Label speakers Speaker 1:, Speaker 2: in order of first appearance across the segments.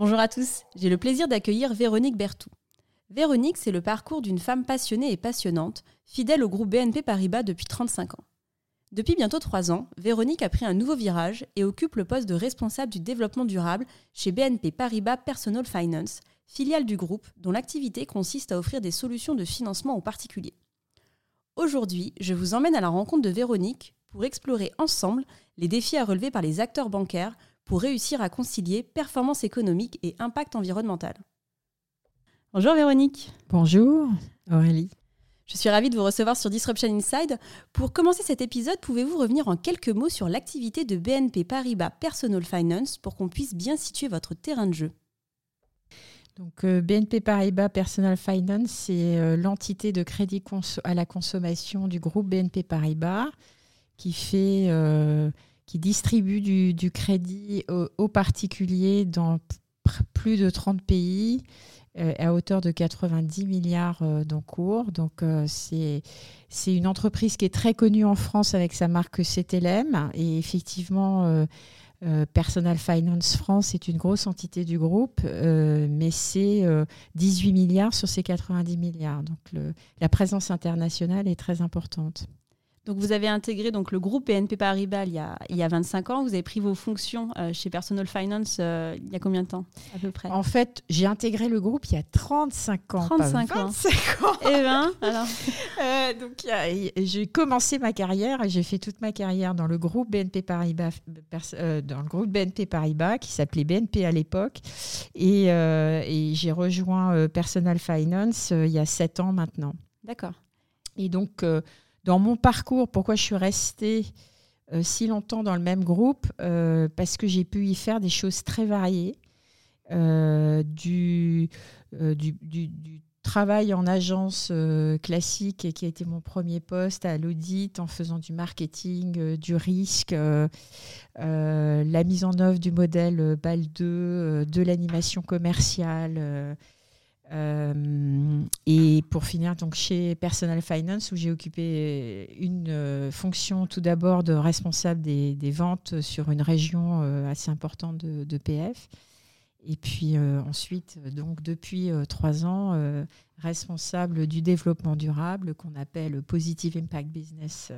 Speaker 1: Bonjour à tous, j'ai le plaisir d'accueillir Véronique Bertou. Véronique, c'est le parcours d'une femme passionnée et passionnante, fidèle au groupe BNP Paribas depuis 35 ans. Depuis bientôt 3 ans, Véronique a pris un nouveau virage et occupe le poste de responsable du développement durable chez BNP Paribas Personal Finance, filiale du groupe dont l'activité consiste à offrir des solutions de financement aux particuliers. Aujourd'hui, je vous emmène à la rencontre de Véronique pour explorer ensemble les défis à relever par les acteurs bancaires pour réussir à concilier performance économique et impact environnemental. Bonjour Véronique.
Speaker 2: Bonjour Aurélie.
Speaker 1: Je suis ravie de vous recevoir sur Disruption Inside. Pour commencer cet épisode, pouvez-vous revenir en quelques mots sur l'activité de BNP Paribas Personal Finance pour qu'on puisse bien situer votre terrain de jeu?
Speaker 2: Donc, euh, BNP Paribas Personal Finance, c'est euh, l'entité de crédit à la consommation du groupe BNP Paribas qui fait euh, qui distribue du, crédit aux, particuliers dans plus de 30 pays euh, à hauteur de 90 milliards euh, d'encours. Donc euh, c'est une entreprise qui est très connue en France avec sa marque CTLM et effectivement Personal Finance France est une grosse entité du groupe, mais c'est 18 milliards sur ces 90 milliards. Donc la présence internationale est très importante.
Speaker 1: Donc vous avez intégré donc le groupe BNP Paribas il y a, il y a 25 ans. Vous avez pris vos fonctions euh, chez Personal Finance euh, il y a combien de temps à peu près?
Speaker 2: En fait, j'ai intégré le groupe il y a 35 ans.
Speaker 1: 35
Speaker 2: ans. 25 ans.
Speaker 1: Eh ben, alors.
Speaker 2: Euh, donc j'ai commencé ma carrière et j'ai fait toute ma carrière dans le groupe BNP Paribas, dans le groupe BNP Paribas qui s'appelait BNP à l'époque, et, et j'ai rejoint Personal Finance il y a 7 ans maintenant.
Speaker 1: D'accord.
Speaker 2: Et donc dans mon parcours, pourquoi je suis restée euh, si longtemps dans le même groupe euh, Parce que j'ai pu y faire des choses très variées. Euh, du, travail en agence classique qui a été mon premier poste à l'audit en faisant du marketing, du risque, la mise en œuvre du modèle BAL 2, de l'animation commerciale euh, et pour finir, donc chez Personal Finance, où j'ai occupé une euh, fonction tout d'abord de responsable des, ventes sur une région euh, assez importante de, PF. Et puis ensuite, donc depuis trois ans, responsable du développement durable qu'on appelle Positive Impact Business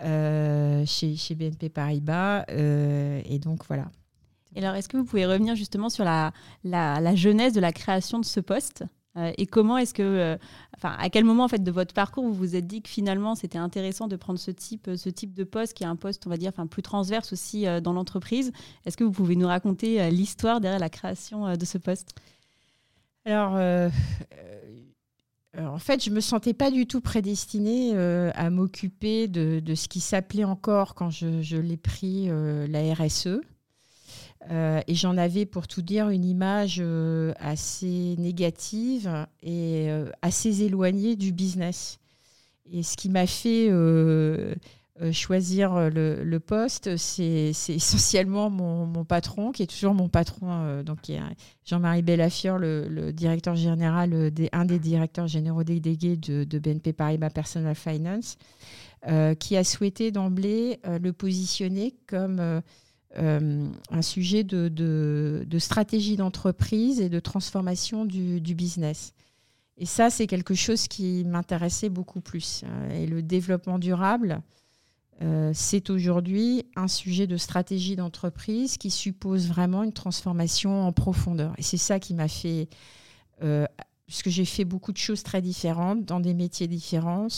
Speaker 2: chez, chez, BNP Paribas. et donc voilà,
Speaker 1: alors, est-ce que vous pouvez revenir justement sur la, la, genèse de la création de ce poste euh, et comment est-ce que, euh, enfin, à quel moment en fait de votre parcours vous vous êtes dit que finalement c'était intéressant de prendre ce type, ce type de poste qui est un poste, on va dire, enfin, plus transverse aussi euh, dans l'entreprise? Est-ce que vous pouvez nous raconter l'histoire derrière la création de ce poste?
Speaker 2: Alors, en fait, je me sentais pas du tout prédestinée à m'occuper de, de, ce qui s'appelait encore quand je, je l'ai pris la RSE. Euh, et j'en avais, pour tout dire, une image euh, assez négative et euh, assez éloignée du business. Et ce qui m'a fait choisir le, poste, c'est essentiellement mon, patron, qui est toujours mon patron, donc Jean-Marie Bellafior, le, directeur général, des, un des directeurs généraux délégués de, de BNP Paribas Personal Finance, qui a souhaité d'emblée le positionner comme euh, un sujet de, stratégie d'entreprise et de transformation du, business. Et ça, c'est quelque chose qui m'intéressait beaucoup plus. Euh, et le développement durable, euh, c'est aujourd'hui un sujet de stratégie d'entreprise qui suppose vraiment une transformation en profondeur. Et c'est ça qui m'a fait puisque j'ai fait beaucoup de choses très différentes dans des métiers différents.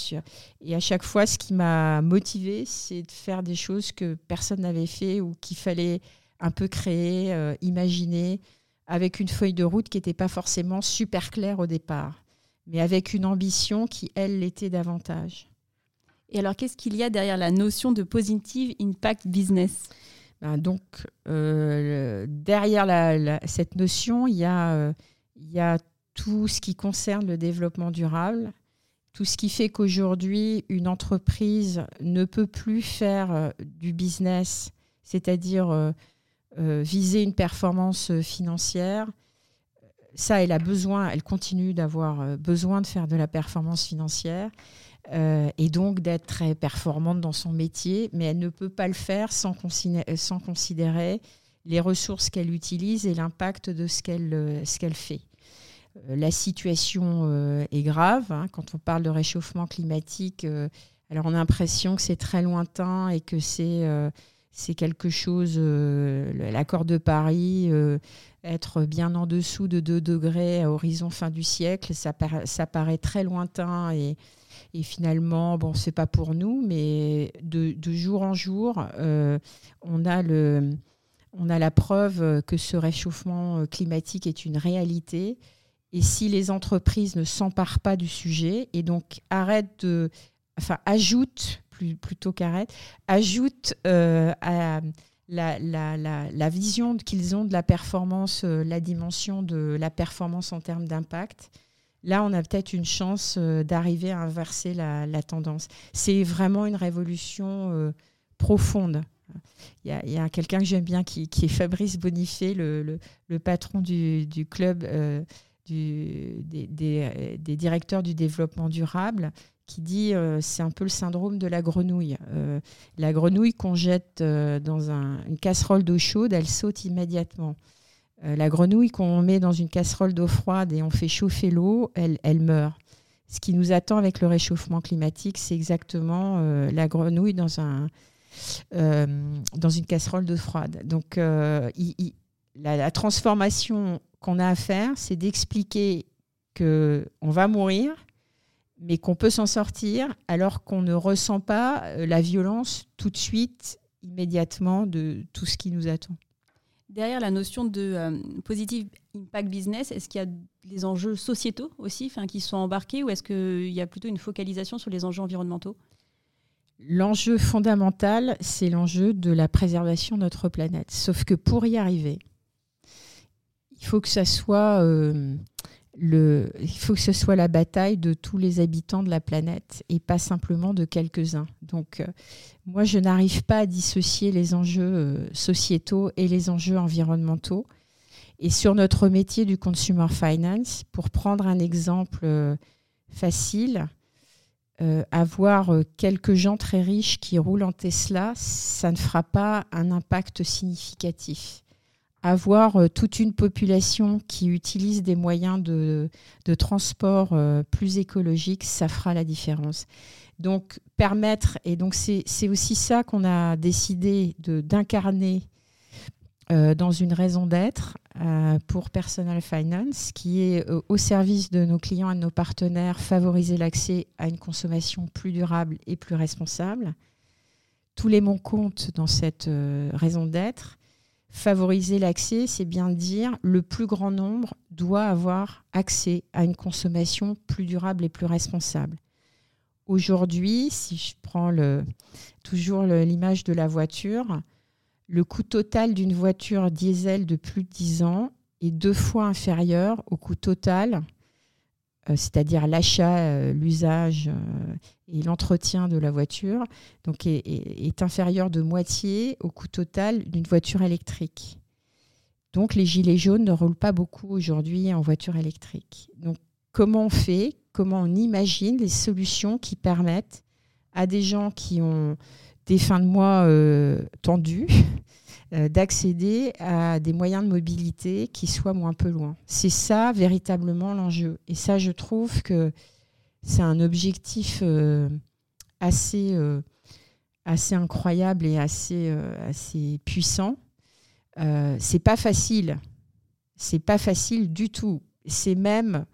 Speaker 2: Et à chaque fois, ce qui m'a motivée, c'est de faire des choses que personne n'avait fait ou qu'il fallait un peu créer, euh, imaginer, avec une feuille de route qui n'était pas forcément super claire au départ, mais avec une ambition qui, elle, l'était davantage.
Speaker 1: Et alors, qu'est-ce qu'il y a derrière la notion de positive impact business?
Speaker 2: Ben Donc, euh, derrière cette notion, il y a, euh, il y a tout ce qui concerne le développement durable, tout ce qui fait qu'aujourd'hui, une entreprise ne peut plus faire euh, du business, c'est-à-dire euh, euh, viser une performance financière. Ça, elle a besoin, elle continue d'avoir besoin de faire de la performance financière et donc d'être très performante dans son métier, mais elle ne peut pas le faire sans, considérer les ressources qu'elle utilise et l'impact de ce qu'elle fait. Euh, la situation euh, est grave. Hein, quand on parle de réchauffement climatique, euh, alors on a l'impression que c'est très lointain et que c'est c'est quelque chose, l'accord de Paris, être bien en dessous de 2 degrés à horizon fin du siècle, ça, paraît très lointain et, et finalement, bon, c'est pas pour nous, mais de, de jour en jour, on, a le, on a la preuve que ce réchauffement climatique est une réalité et si les entreprises ne s'emparent pas du sujet et donc arrêtent enfin ajoutent plutôt qu'arrêtent, ajoutent euh, à la, vision qu'ils ont de la performance, euh, la dimension de la performance en termes d'impact, là, on a peut-être une chance euh, d'arriver à inverser la, tendance. C'est vraiment une révolution profonde. Il y a, quelqu'un que j'aime bien qui, est Fabrice Bonifay, le, patron du club des, des, directeurs du développement durable qui dit euh, c'est un peu le syndrome de la grenouille. Euh, la grenouille qu'on jette euh, dans une casserole d'eau chaude, elle saute immédiatement. la grenouille qu'on met dans une casserole d'eau froide et on fait chauffer l'eau, elle, elle meurt. Ce qui nous attend avec le réchauffement climatique, c'est exactement la grenouille dans, un, dans une casserole d'eau froide. Donc la, transformation qu'on a à faire, c'est d'expliquer qu'on va mourir, mais qu'on peut s'en sortir alors qu'on ne ressent pas euh, la violence tout de suite, immédiatement, de tout ce qui nous attend.
Speaker 1: Derrière la notion de euh, positive impact business, est-ce qu'il y a des enjeux sociétaux aussi qui sont embarqués ou est-ce qu'il y a plutôt une focalisation sur les enjeux environnementaux?
Speaker 2: L'enjeu fondamental, c'est l'enjeu de la préservation de notre planète. Sauf que pour y arriver, il faut que ça soit euh, le, il faut que ce soit la bataille de tous les habitants de la planète et pas simplement de quelques-uns. Donc, euh, moi, je n'arrive pas à dissocier les enjeux euh, sociétaux et les enjeux environnementaux. Et sur notre métier du consumer finance, pour prendre un exemple facile, avoir quelques gens très riches qui roulent en Tesla, ça ne fera pas un impact significatif avoir euh, toute une population qui utilise des moyens de, transport euh, plus écologiques, ça fera la différence. Donc permettre, et donc c'est aussi ça qu'on a décidé d'incarner euh, dans une raison d'être pour Personal Finance, qui est au service de nos clients et de nos partenaires, favoriser l'accès à une consommation plus durable et plus responsable. Tous les mots comptent dans cette raison d'être. Favoriser l'accès, c'est bien dire le plus grand nombre doit avoir accès à une consommation plus durable et plus responsable. Aujourd'hui, si je prends toujours l'image de la voiture, le coût total d'une voiture diesel de plus de 10 ans est deux fois inférieur au coût total c'est-à-dire l'achat, euh, l'usage euh, et l'entretien de la voiture, est, inférieur de moitié au coût total d'une voiture électrique. Donc les gilets jaunes ne roulent pas beaucoup aujourd'hui en voiture électrique. Donc comment on fait, comment on imagine les solutions qui permettent à des gens qui ont des fins de mois tendues euh, d'accéder à des moyens de mobilité qui soient moins peu loin. C'est ça véritablement l'enjeu. Et ça, je trouve que c'est un objectif euh, assez, euh, assez incroyable et assez, assez puissant. c'est pas facile. C'est pas facile du tout. C'est même,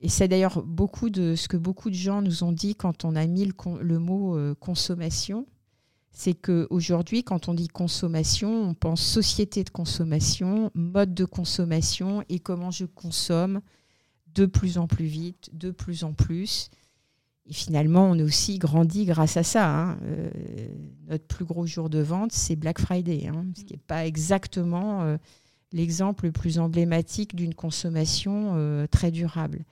Speaker 2: et c'est d'ailleurs beaucoup de ce que beaucoup de gens nous ont dit quand on a mis le mot consommation c'est qu'aujourd'hui, quand on dit consommation, on pense société de consommation, mode de consommation et comment je consomme de plus en plus vite, de plus en plus. Et finalement, on a aussi grandi grâce à ça. Hein. Euh, notre plus gros jour de vente, c'est Black Friday, hein, ce qui n'est pas exactement euh, l'exemple le plus emblématique d'une consommation très durable.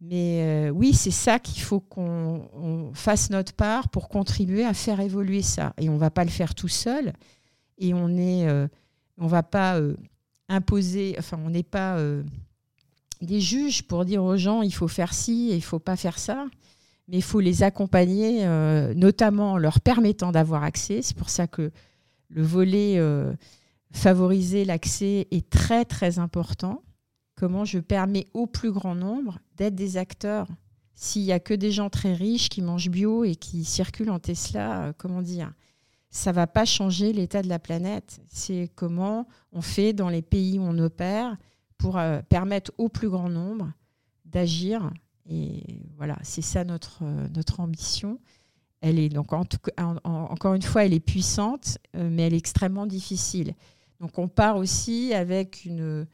Speaker 2: Mais oui, c'est ça qu'il faut qu'on fasse notre part pour contribuer à faire évoluer ça. Et on ne va pas le faire tout seul. Et on est, on va pas imposer, enfin, on n'est pas des juges pour dire aux gens il faut faire ci et il faut pas faire ça, mais il faut les accompagner, euh, notamment en leur permettant d'avoir accès. C'est pour ça que le volet euh, favoriser l'accès est très très important. Comment je permets au plus grand nombre d'être des acteurs. S'il n'y a que des gens très riches qui mangent bio et qui circulent en Tesla, euh, comment dire? Ça va pas changer l'état de la planète. C'est comment on fait dans les pays où on opère pour euh, permettre au plus grand nombre d'agir. Et voilà, c'est ça notre, euh, ambition. Elle est donc en encore une fois, elle est puissante, mais elle est extrêmement difficile. Donc on part aussi avec une,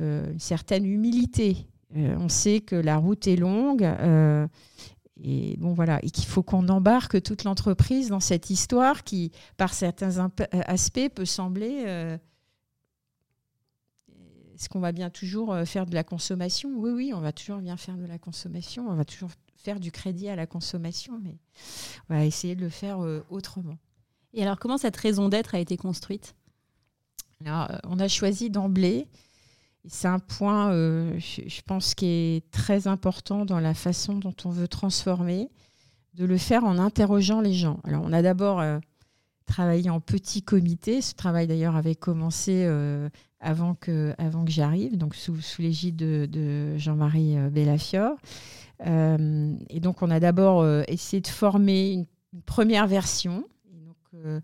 Speaker 2: une certaine humilité. on sait que la route est longue et bon voilà, et qu'il faut qu'on embarque toute l'entreprise dans cette histoire qui, par certains aspects, peut sembler est-ce qu'on va bien toujours euh, faire de la consommation? Oui, oui, on va toujours bien faire de la consommation. On va toujours faire du crédit à la consommation, mais on va essayer de le faire euh, autrement.
Speaker 1: Et alors, comment cette raison d'être a été construite?
Speaker 2: Euh, On a choisi d'emblée. C'est un point, je, pense, qui est très important dans la façon dont on veut transformer, de le faire en interrogeant les gens. Alors, on a d'abord travaillé en petit comité. Ce travail, d'ailleurs, avait commencé avant que, avant que j'arrive, donc sous, l'égide de, Jean-Marie euh, Bellafior. Euh, et donc, on a d'abord euh, essayé de former une, première version. donc,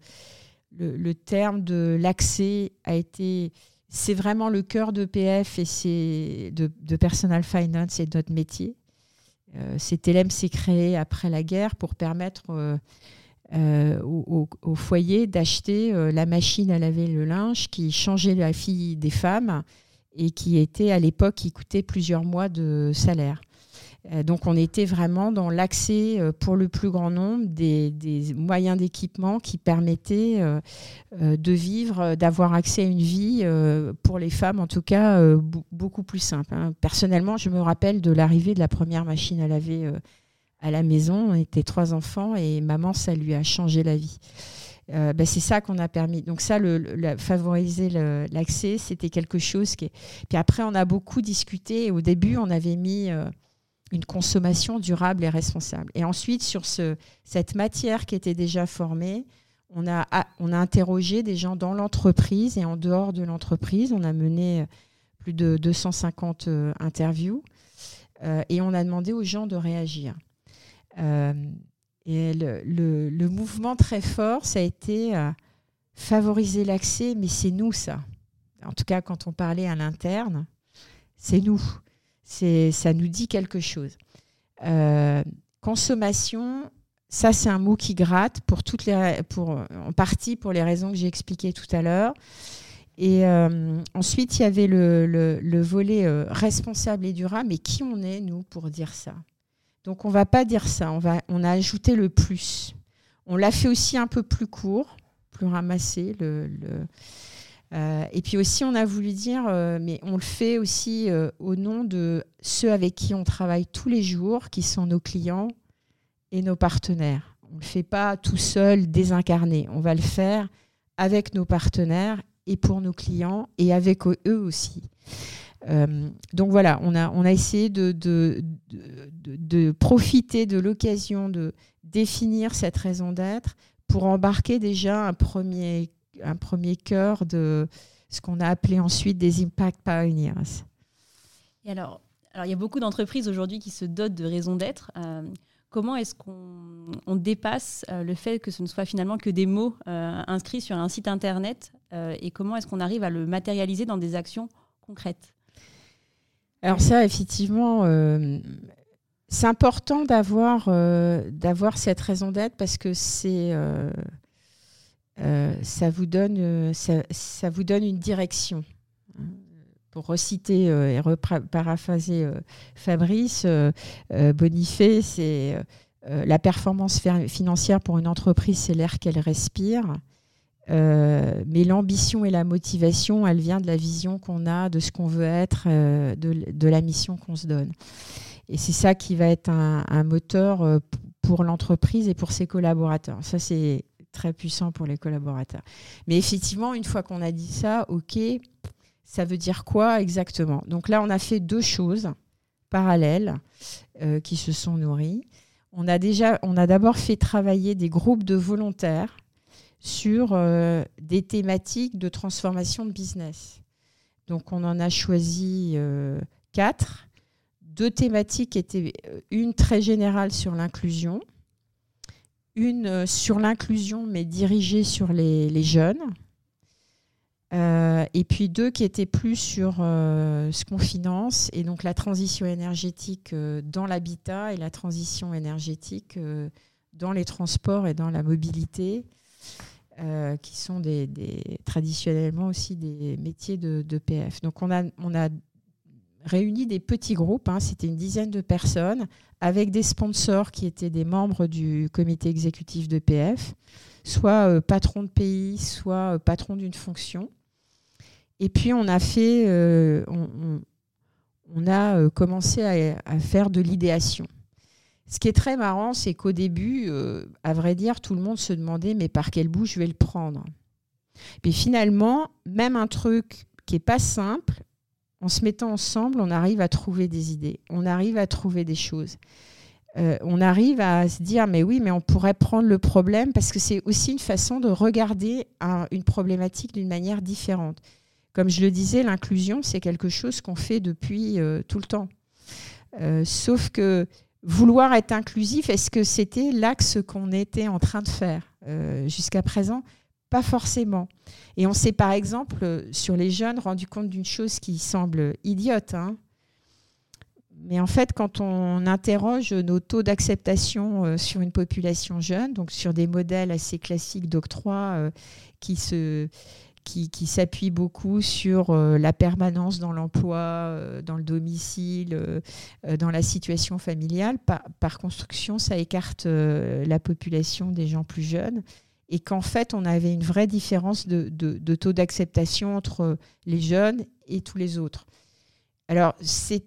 Speaker 2: le, terme de l'accès a été. C'est vraiment le cœur de PF et c'est de, Personal Finance et de notre métier. Euh, CTLM s'est créé après la guerre pour permettre euh, au, foyer d'acheter euh, la machine à laver le linge qui changeait la fille des femmes et qui était à l'époque qui coûtait plusieurs mois de salaire. Euh, donc on était vraiment dans l'accès pour le plus grand nombre des, moyens d'équipement qui permettaient de vivre, d'avoir accès à une vie pour les femmes en tout cas beaucoup plus simple. Hein. Personnellement, je me rappelle de l'arrivée de la première machine à laver à la maison. On était trois enfants et maman, ça lui a changé la vie. Euh, ben, c'est ça qu'on a permis. Donc ça, favoriser l'accès, c'était quelque chose qui. Puis après, on a beaucoup discuté. au début, on avait mis euh, une consommation durable et responsable. Et ensuite, sur ce, cette matière qui était déjà formée, on a, on a interrogé des gens dans l'entreprise et en dehors de l'entreprise. On a mené euh, plus de 250 interviews et on a demandé aux gens de réagir. Euh, et le, mouvement très fort, ça a été euh, favoriser l'accès, mais c'est nous ça. En tout cas, quand on parlait à l'interne, c'est nous. Ça nous dit quelque chose. Euh, consommation, ça c'est un mot qui gratte pour toutes les, pour, en partie pour les raisons que j'ai expliquées tout à l'heure. Et ensuite, il y avait le, le volet responsable et durable. Mais qui on est, nous, pour dire ça? Donc on va pas dire ça, on, va, on a ajouté le plus. On l'a fait aussi un peu plus court, plus ramassé. Le, euh, et puis aussi, on a voulu dire, euh, mais on le fait aussi euh, au nom de ceux avec qui on travaille tous les jours, qui sont nos clients et nos partenaires. On ne le fait pas tout seul, désincarné. On va le faire avec nos partenaires et pour nos clients et avec eux aussi. Donc voilà, on a, on a essayé de, de, de, profiter de l'occasion de définir cette raison d'être pour embarquer déjà un premier, un premier cœur de ce qu'on a appelé ensuite des Impact Pioneers.
Speaker 1: Et alors, alors il y a beaucoup d'entreprises aujourd'hui qui se dotent de raison d'être. Euh, comment est-ce qu'on on dépasse euh, le fait que ce ne soit finalement que des mots inscrits sur un site internet et comment est-ce qu'on arrive à le matérialiser dans des actions concrètes?
Speaker 2: Alors ça, effectivement, euh, c'est important d'avoir euh, d'avoir cette raison d'être parce que c'est euh, ça vous donne ça, vous donne une direction. Pour reciter et reparaphraser Fabrice Bonifay, c'est la performance financière pour une entreprise, c'est l'air qu'elle respire. mais l'ambition et la motivation, elle vient de la vision qu'on a, de ce qu'on veut être, de, la mission qu'on se donne. Et c'est ça qui va être un, un moteur pour l'entreprise et pour ses collaborateurs. Ça, c'est très puissant pour les collaborateurs. Mais effectivement, une fois qu'on a dit ça, OK, ça veut dire quoi exactement? Donc là, on a fait deux choses parallèles euh, qui se sont nourries. On a déjà, on a d'abord fait travailler des groupes de volontaires sur euh, des thématiques de transformation de business. Donc on en a choisi euh, quatre. Deux thématiques étaient une très générale sur l'inclusion, une euh, sur l'inclusion, mais dirigée sur les, jeunes. Euh, et puis deux qui étaient plus sur euh, ce qu'on finance, et donc la transition énergétique dans l'habitat et la transition énergétique dans les transports et dans la mobilité, qui sont des, traditionnellement aussi des métiers de, de, PF. Donc on a, on a réuni des petits groupes, hein, c'était une dizaine de personnes, avec des sponsors qui étaient des membres du comité exécutif de PF, soit euh, patron de pays, soit euh, patron d'une fonction. Et puis on a fait, euh, on, a commencé à, faire de l'idéation. Ce qui est très marrant, c'est qu'au début, à vrai dire, tout le monde se demandait mais par quel bout je vais le prendre? Puis finalement, même un truc qui est pas simple, en se mettant ensemble, on arrive à trouver des idées, on arrive à trouver des choses. Euh, on arrive à se dire, mais oui, mais on pourrait prendre le problème parce que c'est aussi une façon de regarder une problématique d'une manière différente. Comme je le disais, l'inclusion, c'est quelque chose qu'on fait depuis euh, tout le temps. Euh, sauf que vouloir être inclusif, est-ce que c'était l'axe qu'on était en train de faire jusqu'à présent? Pas forcément. Et on s'est par exemple, sur les jeunes, rendu compte d'une chose qui semble idiote. Hein. Mais en fait, quand on interroge nos taux d'acceptation euh, sur une population jeune, donc sur des modèles assez classiques d'octroi euh, qui se qui, qui beaucoup sur euh, la permanence dans l'emploi, dans le domicile, dans la situation familiale. Par, par construction, ça écarte la population des gens plus jeunes et qu'en fait, on avait une vraie différence de, taux d'acceptation entre les jeunes et tous les autres. Alors, c'est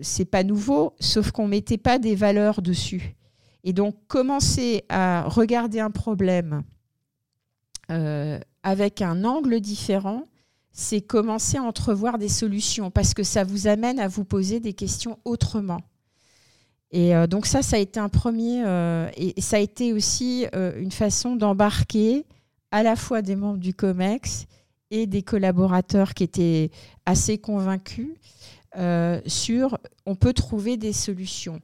Speaker 2: c'est pas nouveau, sauf qu'on mettait pas des valeurs dessus. Et donc, commencer à regarder un problème euh, avec un angle différent, c'est commencer à entrevoir des solutions, parce que ça vous amène à vous poser des questions autrement. Et euh, donc ça, ça a été un premier, euh, et ça a été aussi euh, une façon d'embarquer à la fois des membres du COMEX et des collaborateurs qui étaient assez convaincus sur on peut trouver des solutions.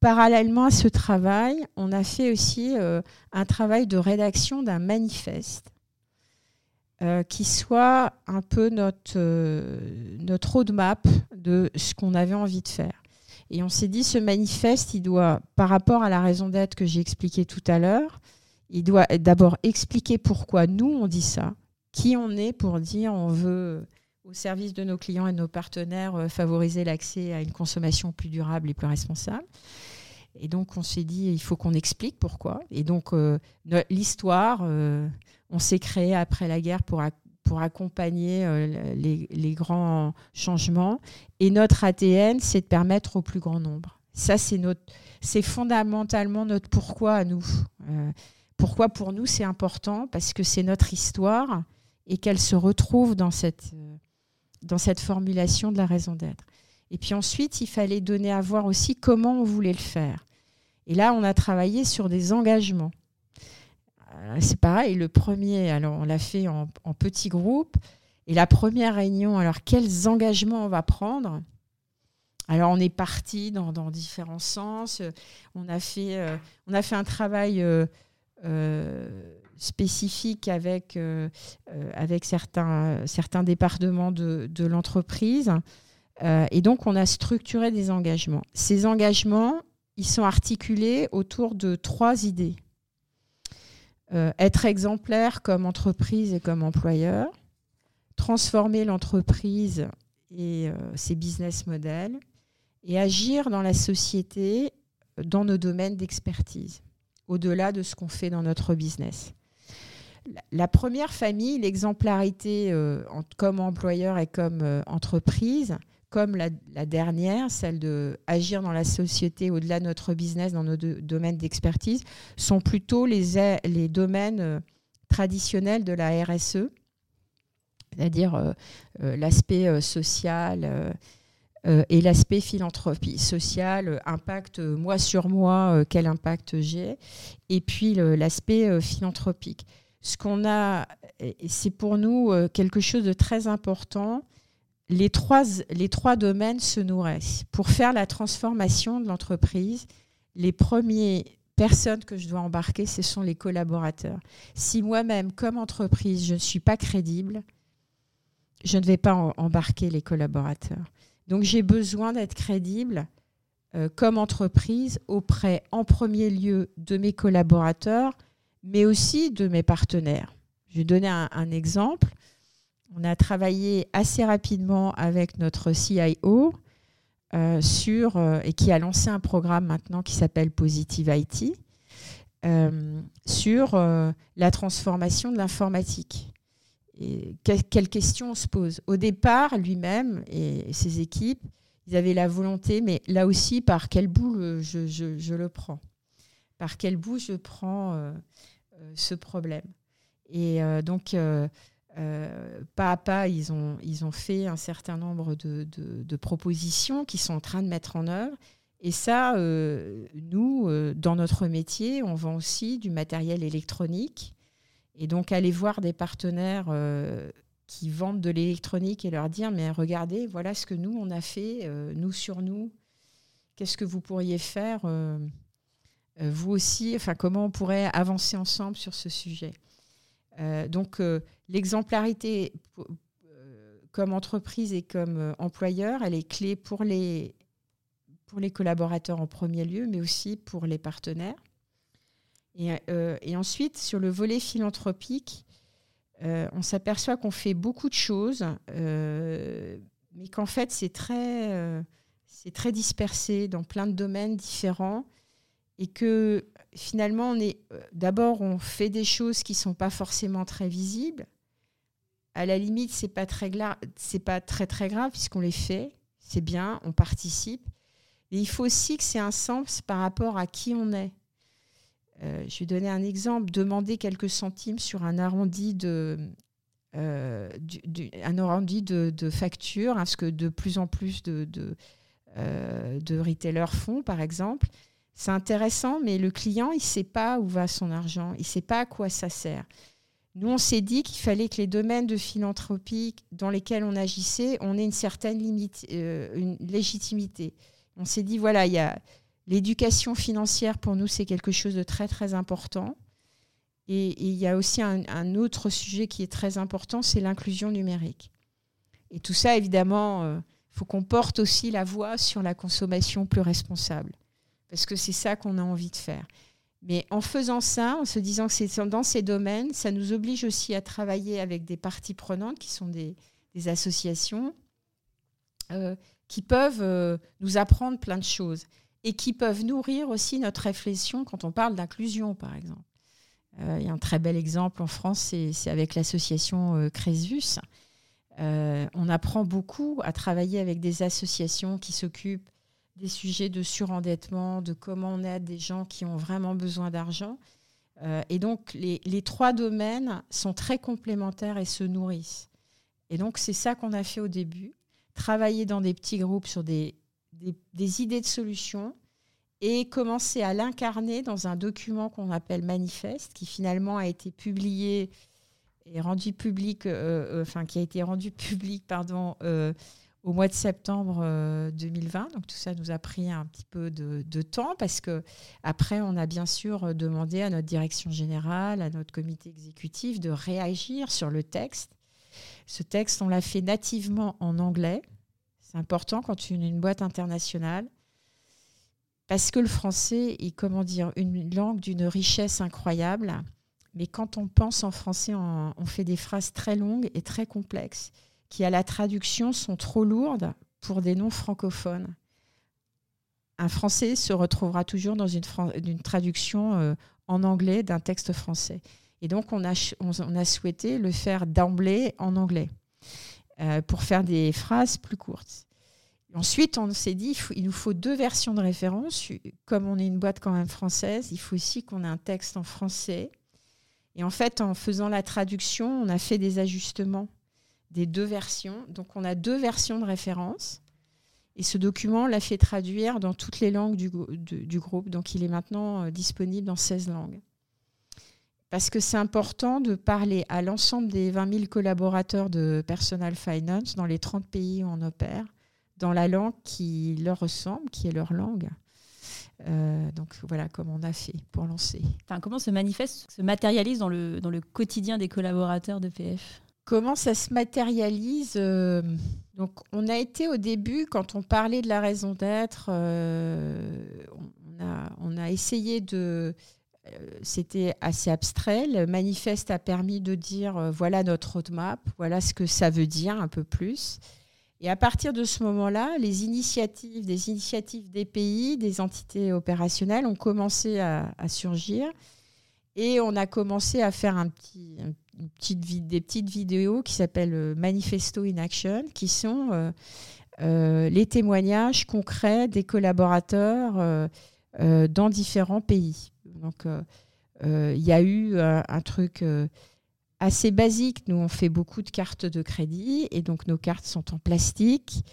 Speaker 2: Parallèlement à ce travail, on a fait aussi un travail de rédaction d'un manifeste qui soit un peu notre, notre roadmap de ce qu'on avait envie de faire. Et on s'est dit, ce manifeste, il doit, par rapport à la raison d'être que j'ai expliqué tout à l'heure, il doit d'abord expliquer pourquoi nous, on dit ça, qui on est pour dire on veut, au service de nos clients et de nos partenaires, euh, favoriser l'accès à une consommation plus durable et plus responsable. Et donc, on s'est dit, il faut qu'on explique pourquoi. Et donc, euh, l'histoire, euh, on s'est créé après la guerre pour, pour accompagner euh, les, grands changements. Et notre ATN, c'est de permettre au plus grand nombre. Ça, c'est notre, c'est fondamentalement notre pourquoi à nous. Euh, pourquoi pour nous c'est important Parce que c'est notre histoire et qu'elle se retrouve dans cette, euh, dans cette formulation de la raison d'être. Et puis ensuite, il fallait donner à voir aussi comment on voulait le faire. Et là, on a travaillé sur des engagements. Euh, c'est pareil, le premier, alors on l'a fait en, petits groupes. Et la première réunion, alors quels engagements on va prendre? Alors on est parti dans, différents sens. On a fait, euh, on a fait un travail euh, spécifique avec, avec certains, certains départements de, de l'entreprise. et donc on a structuré des engagements. Ces engagements, ils sont articulés autour de trois idées. Euh, être exemplaire comme entreprise et comme employeur, transformer l'entreprise et euh, ses business models, et agir dans la société dans nos domaines d'expertise, au-delà de ce qu'on fait dans notre business. la première famille, l'exemplarité comme employeur et comme entreprise, comme la, dernière, celle de agir dans la société au-delà de notre business, dans nos domaines d'expertise, sont plutôt les, les domaines euh, traditionnels de la RSE, c'est-à-dire euh, euh, l'aspect social et l'aspect philanthropie sociale, impact moi sur moi, quel impact j'ai, et puis l'aspect philanthropique. Ce qu'on a, c'est pour nous quelque chose de très important les trois, les trois domaines se nourrissent. Pour faire la transformation de l'entreprise, les premières personnes que je dois embarquer, ce sont les collaborateurs. Si moi-même, comme entreprise, je ne suis pas crédible, je ne vais pas embarquer les collaborateurs. Donc j'ai besoin d'être crédible euh, comme entreprise auprès, en premier lieu, de mes collaborateurs, mais aussi de mes partenaires. Je vais donner un exemple. On a travaillé assez rapidement avec notre CIO euh, sur, euh, et qui a lancé un programme maintenant qui s'appelle Positive IT euh, sur la transformation de l'informatique. Et quelles questions on se pose? Au départ, lui-même et ses équipes, ils avaient la volonté, mais là aussi, par quel bout je, je le prends? Par quel bout je prends ce problème? Et donc, euh, pas à pas, ils ont, ils ont fait un certain nombre de, de, propositions qui sont en train de mettre en œuvre. Et ça, euh, nous, euh, dans notre métier, on vend aussi du matériel électronique. Et donc, aller voir des partenaires qui vendent de l'électronique et leur dire, mais regardez, voilà ce que nous, on a fait, nous sur nous. Qu'est-ce que vous pourriez faire, vous aussi? Enfin, comment on pourrait avancer ensemble sur ce sujet? Donc euh, l'exemplarité euh, comme entreprise et comme employeur, elle est clé pour les, pour les collaborateurs en premier lieu, mais aussi pour les partenaires. Et, ensuite, sur le volet philanthropique, on s'aperçoit qu'on fait beaucoup de choses, mais qu'en fait, c'est très, c'est très dispersé dans plein de domaines différents et que finalement, on est euh, d'abord on fait des choses qui sont pas forcément très visibles. À la limite, c'est pas très c'est pas très très grave puisqu'on les fait, c'est bien, on participe. Et il faut aussi que c'est un sens par rapport à qui on est. Euh, je vais donner un exemple. Demander quelques centimes sur un arrondi de, euh, un arrondi de, facture, hein, ce que de plus en plus de, de, de retailers font, par exemple. C'est intéressant, mais le client, il ne sait pas où va son argent, il ne sait pas à quoi ça sert. Nous, on s'est dit qu'il fallait que les domaines de philanthropie dans lesquels on agissait, on ait une certaine limite, euh, une légitimité. On s'est dit, voilà, il y a l'éducation financière, pour nous, c'est quelque chose de très, très important. Et, il y a aussi un, autre sujet qui est très important, c'est l'inclusion numérique. Et tout ça, évidemment, il euh, faut qu'on porte aussi la voix sur la consommation plus responsable parce que c'est ça qu'on a envie de faire. Mais en faisant ça, en se disant que c'est dans ces domaines, ça nous oblige aussi à travailler avec des parties prenantes qui sont des, associations euh, qui peuvent euh, nous apprendre plein de choses et qui peuvent nourrir aussi notre réflexion quand on parle d'inclusion, par exemple. Euh, il y a un très bel exemple en France, c'est avec l'association Crésus. on apprend beaucoup à travailler avec des associations qui s'occupent des sujets de surendettement, de comment on aide des gens qui ont vraiment besoin d'argent. Euh, et donc, les, trois domaines sont très complémentaires et se nourrissent. Et donc, c'est ça qu'on a fait au début, travailler dans des petits groupes sur des, idées de solutions et commencer à l'incarner dans un document qu'on appelle Manifeste, qui finalement a été publié et rendu public, euh, euh, enfin, qui a été rendu public, pardon, au mois de septembre 2020. Euh, Donc tout ça nous a pris un petit peu de, temps parce que après on a bien sûr demandé à notre direction générale, à notre comité exécutif de réagir sur le texte. Ce texte, on l'a fait nativement en anglais. C'est important quand tu es une boîte internationale parce que le français est comment dire une langue d'une richesse incroyable. Mais quand on pense en français, on fait des phrases très longues et très complexes qui à la traduction sont trop lourdes pour des noms francophones. Un Français se retrouvera toujours dans une, traduction euh, en anglais d'un texte français. Et donc, on a, on, a souhaité le faire d'emblée en anglais euh, pour faire des phrases plus courtes. Ensuite, on s'est dit, il, nous faut deux versions de référence. Comme on est une boîte quand même française, il faut aussi qu'on ait un texte en français. Et en fait, en faisant la traduction, on a fait des ajustements des deux versions. Donc, on a deux versions de référence. Et ce document l'a fait traduire dans toutes les langues du, groupe. Donc, il est maintenant euh, disponible dans 16 langues parce que c'est important de parler à l'ensemble des 20 000 collaborateurs de Personal Finance dans les 30 pays où on opère, dans la langue qui leur ressemble, qui est leur langue. Euh, donc voilà comment on a fait pour lancer.
Speaker 1: Enfin, comment se manifeste, se matérialise dans le, dans le quotidien des collaborateurs de PF
Speaker 2: Comment ça se matérialise euh, Donc, on a été au début, quand on parlait de la raison d'être, euh, on, a, essayé de euh, c'était assez abstrait. Le manifeste a permis de dire voilà notre roadmap, voilà ce que ça veut dire un peu plus. Et à partir de ce moment-là, les initiatives, des initiatives des pays, des entités opérationnelles ont commencé à, surgir. Et on a commencé à faire des petites vidéos qui s'appellent euh, Manifesto in Action, qui sont les témoignages concrets des collaborateurs dans différents pays. Donc, euh, euh, il y a eu euh, un truc assez basique. Nous, on fait beaucoup de cartes de crédit et donc nos cartes sont en plastique.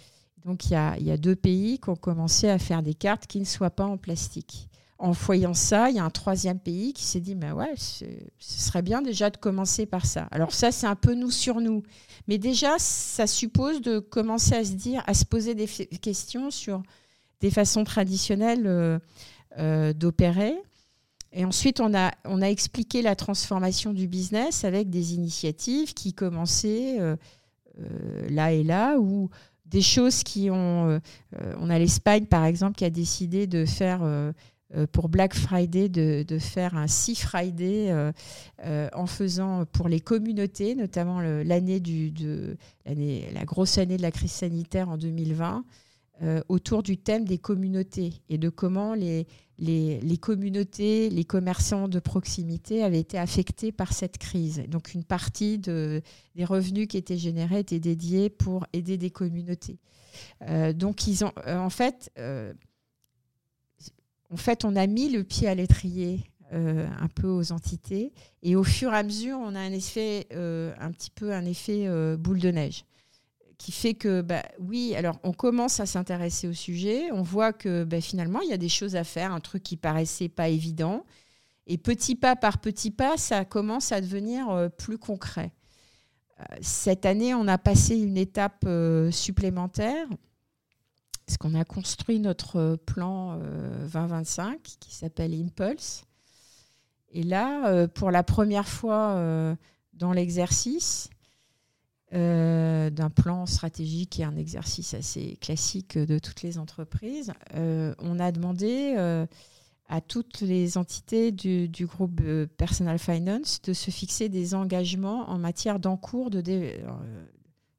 Speaker 2: Donc, il y a, deux pays qui ont commencé à faire des cartes qui ne soient pas en plastique. En voyant ça, il y a un troisième pays qui s'est dit, mais ouais, ce serait bien déjà de commencer par ça. Alors ça, c'est un peu nous sur nous. Mais déjà, ça suppose de commencer à se dire, à se poser des questions sur des façons traditionnelles d'opérer. Et ensuite, on a, on a expliqué la transformation du business avec des initiatives qui commençaient euh, euh, là et là, ou des choses qui ont... Euh, on a l'Espagne, par exemple, qui a décidé de faire... pour Black Friday, de, faire un Sea Friday en faisant pour les communautés, notamment l'année de, la grosse année de la crise sanitaire en 2020, autour du thème des communautés et de comment les, les, communautés, les commerçants de proximité avaient été affectés par cette crise. Donc une partie des revenus qui étaient générés étaient dédiés pour aider des communautés. Euh, donc ils ont, euh, en fait, euh, en fait, on a mis le pied à l'étrier un peu aux entités et au fur et à mesure, on a un effet, un petit peu un effet boule de neige qui fait que, bah, oui, alors on commence à s'intéresser au sujet, on voit que bah, finalement, il y a des choses à faire, un truc qui paraissait pas évident. Et petit pas par petit pas, ça commence à devenir euh, plus concret. Euh, cette année, on a passé une étape euh, supplémentaire, parce qu'on a construit notre plan 2025 qui s'appelle Impulse. Et là, pour la première fois dans l'exercice, euh, d'un plan stratégique et un exercice assez classique de toutes les entreprises, euh, on a demandé euh, à toutes les entités du, groupe Personal Finance de se fixer des engagements en matière d'encours de, de,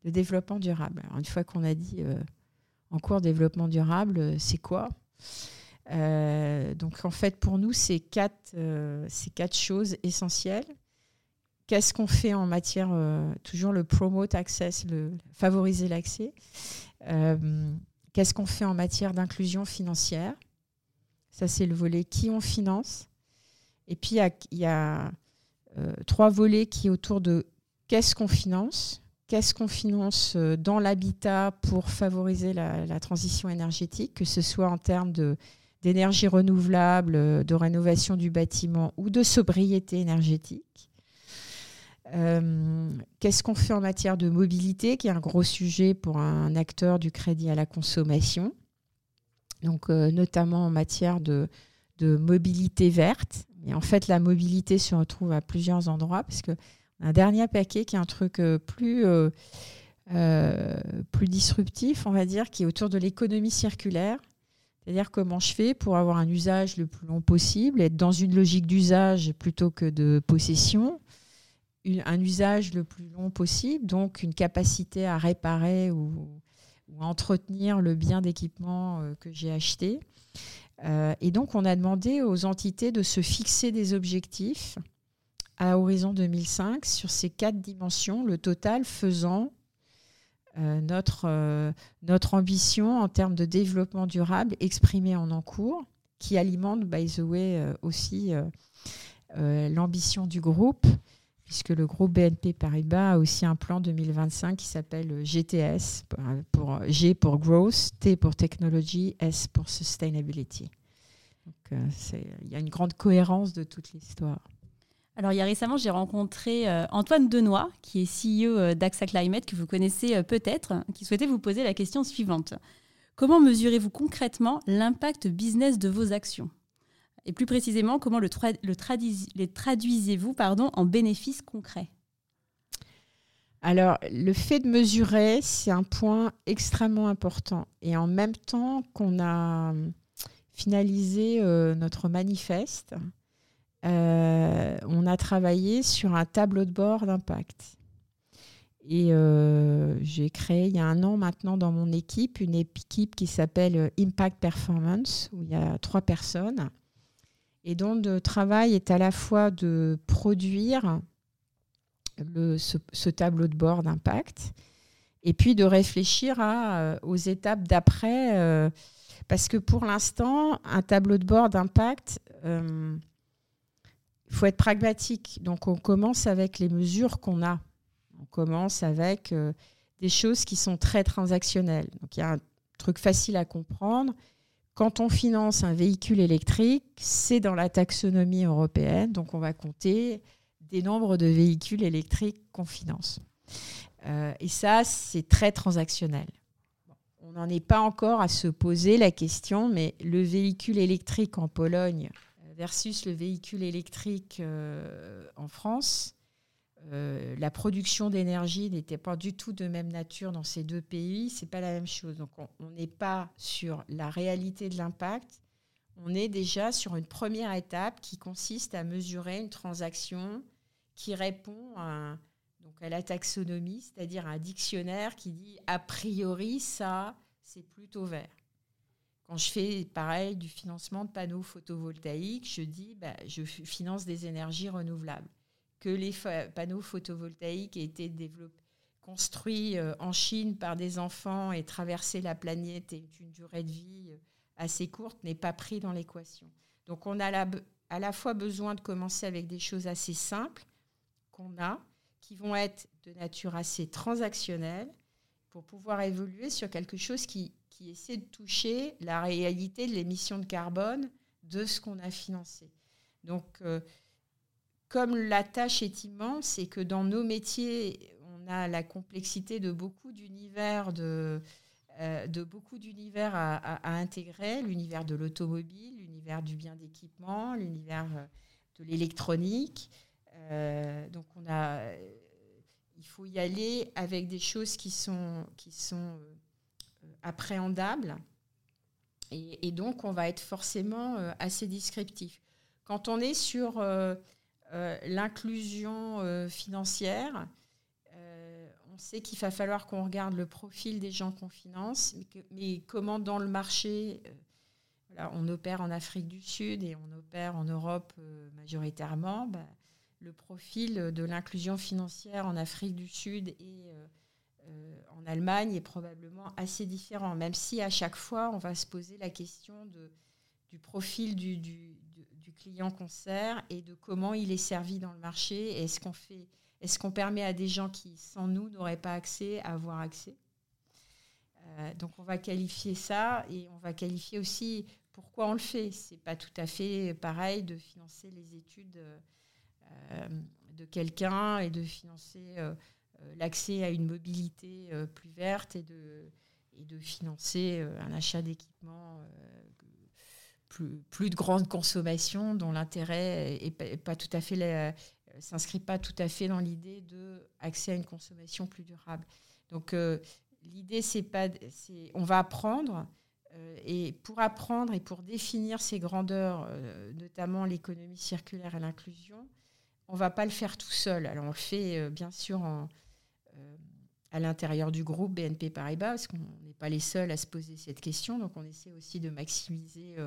Speaker 2: développement durable. une fois qu'on a dit encours développement durable, c'est quoi donc en fait pour nous c'est quatre, quatre choses essentielles. Qu'est-ce qu'on fait en matière, euh, toujours le promote access, favoriser l'accès. Euh, Qu'est-ce qu'on fait en matière d'inclusion financière? Ça, c'est le volet qui on finance. Et puis, il y a, euh, trois volets qui autour de qu'est-ce qu'on finance Qu'est-ce qu'on finance dans l'habitat pour favoriser la, transition énergétique, que ce soit en termes d'énergie renouvelable, de rénovation du bâtiment ou de sobriété énergétique euh, qu'est-ce qu'on fait en matière de mobilité, qui est un gros sujet pour un acteur du crédit à la consommation, donc euh, notamment en matière de, mobilité verte. Et en fait, la mobilité se retrouve à plusieurs endroits, parce que un dernier paquet qui est un truc euh, plus, plus disruptif, on va dire, qui est autour de l'économie circulaire. C'est-à-dire comment je fais pour avoir un usage le plus long possible, être dans une logique d'usage plutôt que de possession, un usage le plus long possible, donc une capacité à réparer ou, entretenir le bien d'équipement euh, que j'ai acheté. Euh, et donc, on a demandé aux entités de se fixer des objectifs à horizon 2005 sur ces quatre dimensions, le total faisant notre, notre ambition en termes de développement durable exprimée en encours, qui alimente, by the way, aussi l'ambition du groupe puisque le groupe BNP Paribas a aussi un plan 2025 qui s'appelle GTS, pour, G pour Growth, T pour Technology, S pour Sustainability. Euh, il y a une grande cohérence de toute l'histoire.
Speaker 1: Alors, il y a récemment, j'ai rencontré euh, Antoine Denoy, qui est CEO euh, d'AXA Climate, que vous connaissez peut-être, qui souhaitait vous poser la question suivante. Comment mesurez-vous concrètement l'impact business de vos actions? Et plus précisément, comment le, les traduisez-vous en bénéfices concrets?
Speaker 2: Alors, le fait de mesurer, c'est un point extrêmement important. Et en même temps qu'on a finalisé euh, notre manifeste, euh, on a travaillé sur un tableau de bord d'impact. Et euh, j'ai créé il y a un an maintenant dans mon équipe une équipe qui s'appelle Impact Performance, où il y a trois personnes et dont le travail est à la fois de produire ce, tableau de bord d'impact et puis de réfléchir euh, aux étapes d'après. Euh, parce que pour l'instant, un tableau de bord d'impact, il euh, faut être pragmatique. Donc on commence avec les mesures qu'on a. On commence avec des choses qui sont très transactionnelles. Donc il y a un truc facile à comprendre quand on finance un véhicule électrique, c'est dans la taxonomie européenne, donc on va compter des nombres de véhicules électriques qu'on finance. Euh, et ça, c'est très transactionnel. On n'en est pas encore à se poser la question, mais le véhicule électrique en Pologne versus le véhicule électrique euh, en France, euh, la production d'énergie n'était pas du tout de même nature dans ces deux pays, c'est pas la même chose. Donc on n'est pas sur la réalité de l'impact, on est déjà sur une première étape qui consiste à mesurer une transaction qui répond à, donc à la taxonomie, c'est-à-dire un dictionnaire qui dit a priori ça c'est plutôt vert. Quand je fais pareil du financement de panneaux photovoltaïques, je dis bah, je finance des énergies renouvelables que les panneaux photovoltaïques aient été construits euh, en Chine par des enfants et traverser la planète et une durée de vie euh, assez courte n'est pas pris dans l'équation. Donc on a à la fois besoin de commencer avec des choses assez simples qu'on a, qui vont être de nature assez transactionnelle, pour pouvoir évoluer sur quelque chose qui, qui essaie de toucher la réalité de l'émission de carbone de ce qu'on a financé. Donc, euh, comme la tâche est immense et que dans nos métiers, on a la complexité de beaucoup d'univers de, euh, de beaucoup d'univers à, intégrer, l'univers de l'automobile, l'univers du bien d'équipement, l'univers euh, de l'électronique. Donc on a, il faut y aller avec des choses qui sont, qui sont appréhendables. Et, donc on va être forcément assez descriptif. Quand on est sur euh, l'inclusion euh, financière. Euh, on sait qu'il va falloir qu'on regarde le profil des gens qu'on finance, mais, comment dans le marché, on opère en Afrique du Sud et on opère en Europe majoritairement, bah, le profil de l'inclusion financière en Afrique du Sud et en Allemagne est probablement assez différent, même si à chaque fois on va se poser la question de, du profil du, client qu'on sert et de comment il est servi dans le marché. Est-ce qu'on fait, est-ce qu'on permet à des gens qui, sans nous, n'auraient pas accès à avoir accès? Euh, Donc on va qualifier ça et on va qualifier aussi pourquoi on le fait. C'est pas tout à fait pareil de financer les études euh, de quelqu'un et de financer euh, l'accès à une mobilité plus verte et de, et de financer un achat d'équipement plus, de grande consommation dont l'intérêt est pas, tout à fait euh, s'inscrit pas tout à fait dans l'idée de accès à une consommation plus durable. Donc euh, l'idée c'est pas c'est on va apprendre euh, et pour apprendre et pour définir ces grandeurs, notamment l'économie circulaire et l'inclusion, on va pas le faire tout seul. Alors on le fait bien sûr à l'intérieur du groupe BNP Paribas, parce qu'on n'est pas les seuls à se poser cette question, donc on essaie aussi de maximiser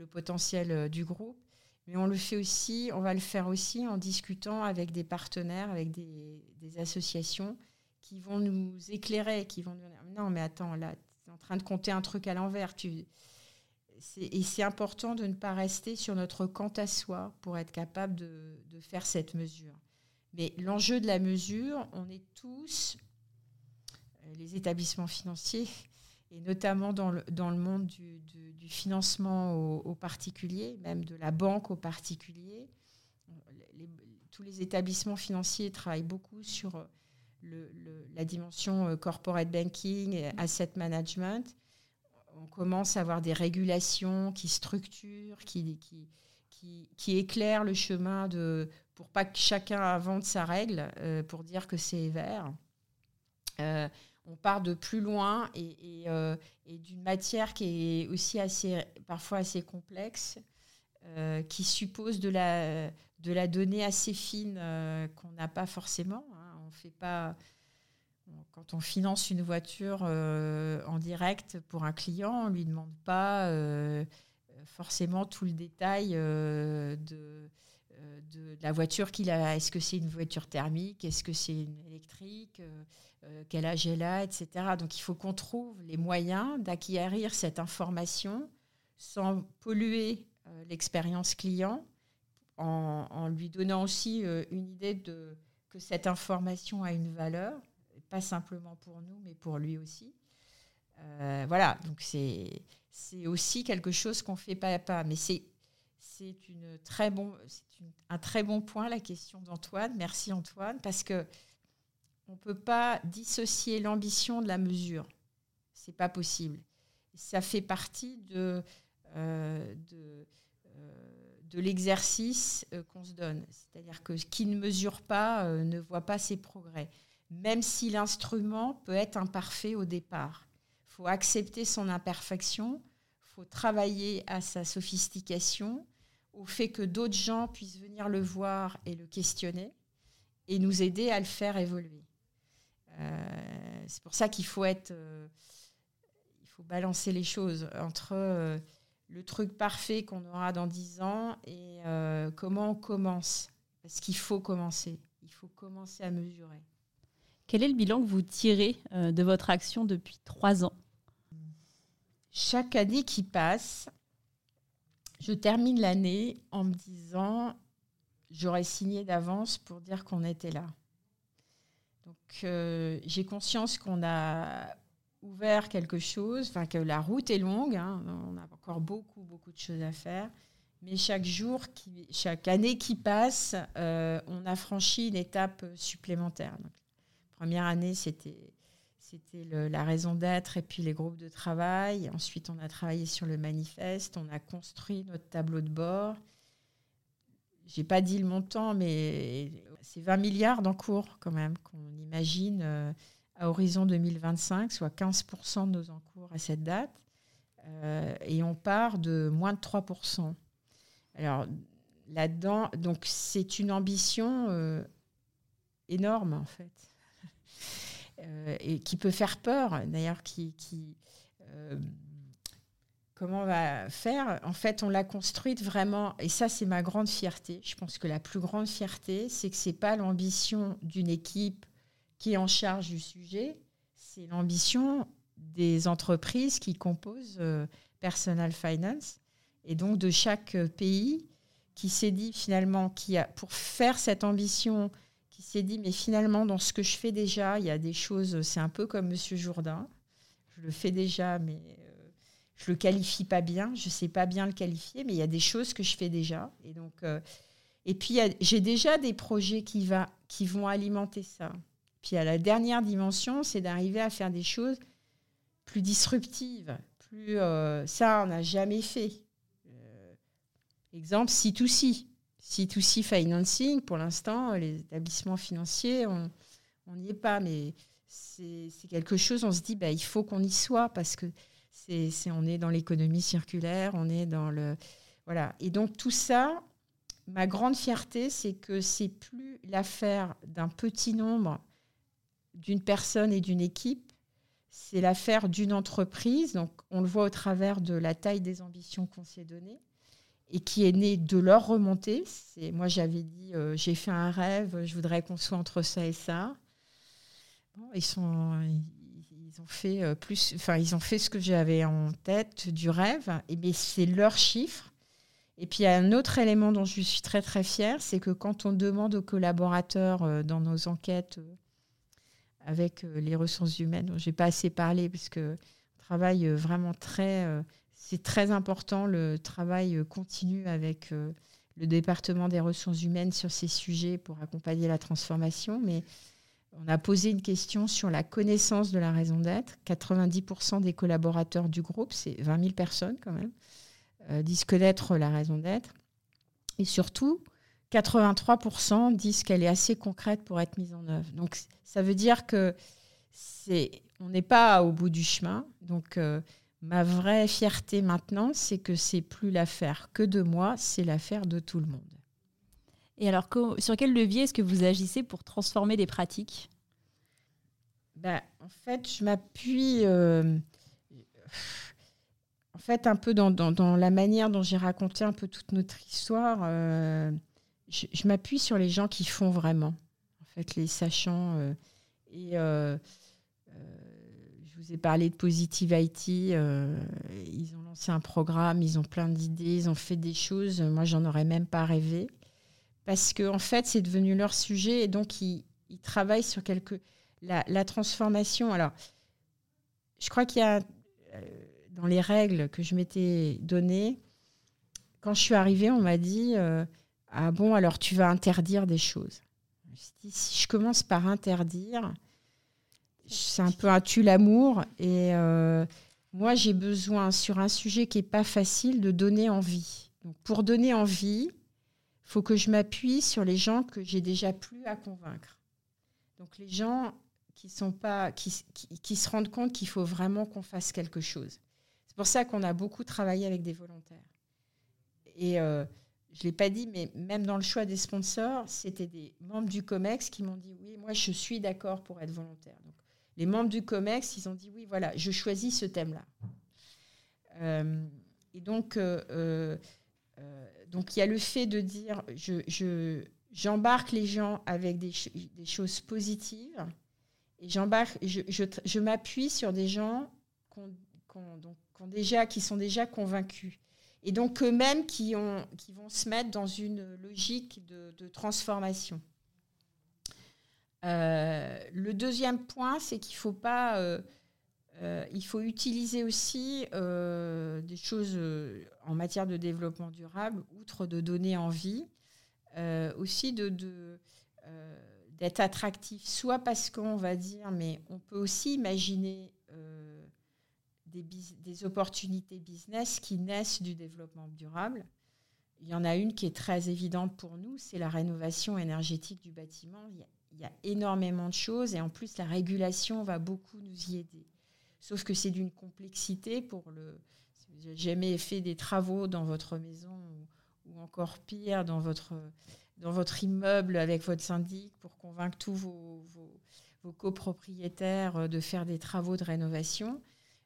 Speaker 2: le potentiel euh, du groupe. Mais on le fait aussi, on va le faire aussi en discutant avec des partenaires, avec des, associations qui vont nous éclairer, qui vont nous dire non mais attends là, tu es en train de compter un truc à l'envers. Tu... Et c'est important de ne pas rester sur notre quant à soi pour être capable de, faire cette mesure. Mais l'enjeu de la mesure, on est tous, euh, les établissements financiers, et notamment dans le, dans le monde du, du, financement aux, particuliers, même de la banque aux particuliers. tous les établissements financiers travaillent beaucoup sur le, la dimension euh, corporate banking et asset management. On commence à avoir des régulations qui structurent, qui, qui, qui, qui éclairent le chemin de, pour pas que chacun invente sa règle euh, pour dire que c'est vert. Euh, on part de plus loin euh, et, d'une matière qui est aussi assez, parfois assez complexe, euh, qui suppose de la, donnée assez fine euh, qu'on n'a pas forcément. Hein. On fait pas, quand on finance une voiture en direct pour un client, on ne lui demande pas forcément tout le détail de, de, la voiture qu'il a. Est-ce que c'est une voiture thermique? Est-ce que c'est une électrique? Euh, quel âge elle a, etc. Donc il faut qu'on trouve les moyens d'acquérir cette information sans polluer euh, l'expérience client, en, lui donnant aussi euh, une idée de que cette information a une valeur, pas simplement pour nous, mais pour lui aussi. voilà, donc c'est c'est aussi quelque chose qu'on fait pas à pas, mais c'est c'est une très bon c'est un très bon point la question d'Antoine. Merci Antoine parce que on ne peut pas dissocier l'ambition de la mesure. C'est pas possible. Ça fait partie de, euh, euh, de l'exercice euh, qu'on se donne. C'est-à-dire que qui ne mesure pas ne voit pas ses progrès. Même si l'instrument peut être imparfait au départ. Il faut accepter son imperfection, il faut travailler à sa sophistication, au fait que d'autres gens puissent venir le voir et le questionner et nous aider à le faire évoluer. Euh, c'est pour ça qu'il faut être, euh, il faut balancer les choses entre euh, le truc parfait qu'on aura dans 10 ans et comment on commence. Parce qu'il faut commencer. Il faut commencer à mesurer.
Speaker 1: Quel est le bilan que vous tirez de votre action depuis trois ans?
Speaker 2: Chaque année qui passe, je termine l'année en me disant j'aurais signé d'avance pour dire qu'on était là. Donc euh, j'ai conscience qu'on a ouvert quelque chose, enfin que la route est longue, hein, on a encore beaucoup, beaucoup de choses à faire. Mais chaque jour, chaque année qui passe, euh, on a franchi une étape supplémentaire. première année, c'était c'était la raison d'être et puis les groupes de travail. Ensuite, on a travaillé sur le manifeste, on a construit notre tableau de bord. J'ai pas dit le montant, mais c'est 20 milliards d'encours quand même qu'on imagine euh, à horizon 2025, soit 15% de nos encours à cette date. Euh, et on part de moins de 3%. Alors là-dedans, donc c'est une ambition euh, énorme en fait, et qui peut faire peur d'ailleurs, qui, qui Comment on va faire. En fait, on l'a construite vraiment, et ça, c'est ma grande fierté. Je pense que la plus grande fierté, c'est que ce n'est pas l'ambition d'une équipe qui est en charge du sujet, c'est l'ambition des entreprises qui composent euh, Personal Finance, et donc de chaque euh, pays qui s'est dit finalement, qui a, pour faire cette ambition, qui s'est dit, mais finalement, dans ce que je fais déjà, il y a des choses, c'est un peu comme Monsieur Jourdain, je le fais déjà, mais je le qualifie pas bien, je sais pas bien le qualifier, mais il y a des choses que je fais déjà. Et donc, euh, et puis j'ai déjà des projets qui, va, qui vont alimenter ça. Puis à la dernière dimension, c'est d'arriver à faire des choses plus disruptives, plus euh, ça on n'a jamais fait. Euh, exemple C2C, C2C financing. Pour l'instant, les établissements financiers, on n'y est pas, mais c'est quelque chose. On se dit, bah, il faut qu'on y soit parce que c'est, on est dans l'économie circulaire, on est dans le. Voilà. Et donc, tout ça, ma grande fierté, c'est que c'est plus l'affaire d'un petit nombre, d'une personne et d'une équipe, c'est l'affaire d'une entreprise. Donc, on le voit au travers de la taille des ambitions qu'on s'est données. et qui est né de leur remontée. C'est, moi, j'avais dit, euh, j'ai fait un rêve, je voudrais qu'on soit entre ça et ça. ils, sont, ils, ont fait euh, plus, enfin, ils ont fait ce que j'avais en tête du rêve, et mais c'est leur chiffre. Et puis, il y a un autre élément dont je suis très, très fière, c'est que quand on demande aux collaborateurs euh, dans nos enquêtes avec les ressources humaines, dont je n'ai pas assez parlé, parce que travaille vraiment très c'est très important le travail euh, continu avec euh, le département des ressources humaines sur ces sujets pour accompagner la transformation. Mais on a posé une question sur la connaissance de la raison d'être. 90% des collaborateurs du groupe, c'est 20 000 personnes quand même, euh, disent connaître la raison d'être. Et surtout, 83% disent qu'elle est assez concrète pour être mise en œuvre. Donc ça veut dire que c'est, on n'est pas au bout du chemin. Donc Ma vraie fierté maintenant, c'est que c'est plus l'affaire que de moi, c'est l'affaire de tout le monde.
Speaker 1: Et alors, sur quel levier est-ce que vous agissez pour transformer des pratiques?
Speaker 2: Ben, En fait, je m'appuie euh, en fait, un peu dans, la manière dont j'ai raconté un peu toute notre histoire. Euh, je, m'appuie sur les gens qui font vraiment, en fait, les sachants. Euh, et vous ai parlé de Positive IT. Ils ont lancé un programme, ils ont plein d'idées, ils ont fait des choses. Moi, j'en aurais même pas rêvé. Parce que, en fait, c'est devenu leur sujet et donc ils, travaillent sur quelque. La, transformation. Alors, je crois qu'il y a, euh, dans les règles que je m'étais données, quand je suis arrivée, on m'a dit euh, Ah bon, alors tu vas interdire des choses. si je commence par interdire, c'est un peu un tue l'amour. Et euh, moi, j'ai besoin, sur un sujet qui n'est pas facile, de donner envie. Donc, pour donner envie, faut que je m'appuie sur les gens que j'ai déjà plus à convaincre. Donc, les gens qui, sont pas, qui, se rendent compte qu'il faut vraiment qu'on fasse quelque chose. C'est pour ça qu'on a beaucoup travaillé avec des volontaires. Et euh, je l'ai pas dit, mais même dans le choix des sponsors, c'était des membres du COMEX qui m'ont dit oui, moi je suis d'accord pour être volontaire. Donc, les membres du COMEX, ils ont dit oui, voilà, je choisis ce thème-là. Euh, et donc, euh, euh, donc, il y a le fait de dire je, j'embarque les gens avec des, choses positives et j'embarque, je, m'appuie sur des gens déjà, qui sont déjà convaincus. Et donc eux-mêmes qui, ont, qui vont se mettre dans une logique de transformation. Euh, le deuxième point, c'est qu'il faut pas, euh, euh, il faut utiliser aussi des choses en matière de développement durable, outre de donner envie, aussi de, d'être attractif, soit parce qu'on va dire, mais on peut aussi imaginer des, des, opportunités business qui naissent du développement durable. Il y en a une qui est très évidente pour nous, c'est la rénovation énergétique du bâtiment. Il y a énormément de choses et en plus la régulation va beaucoup nous y aider. Sauf que c'est d'une complexité pour le. Si vous n'avez jamais fait des travaux dans votre maison ou, encore pire dans votre, dans votre immeuble avec votre syndic pour convaincre tous vos, vos, copropriétaires de faire des travaux de rénovation,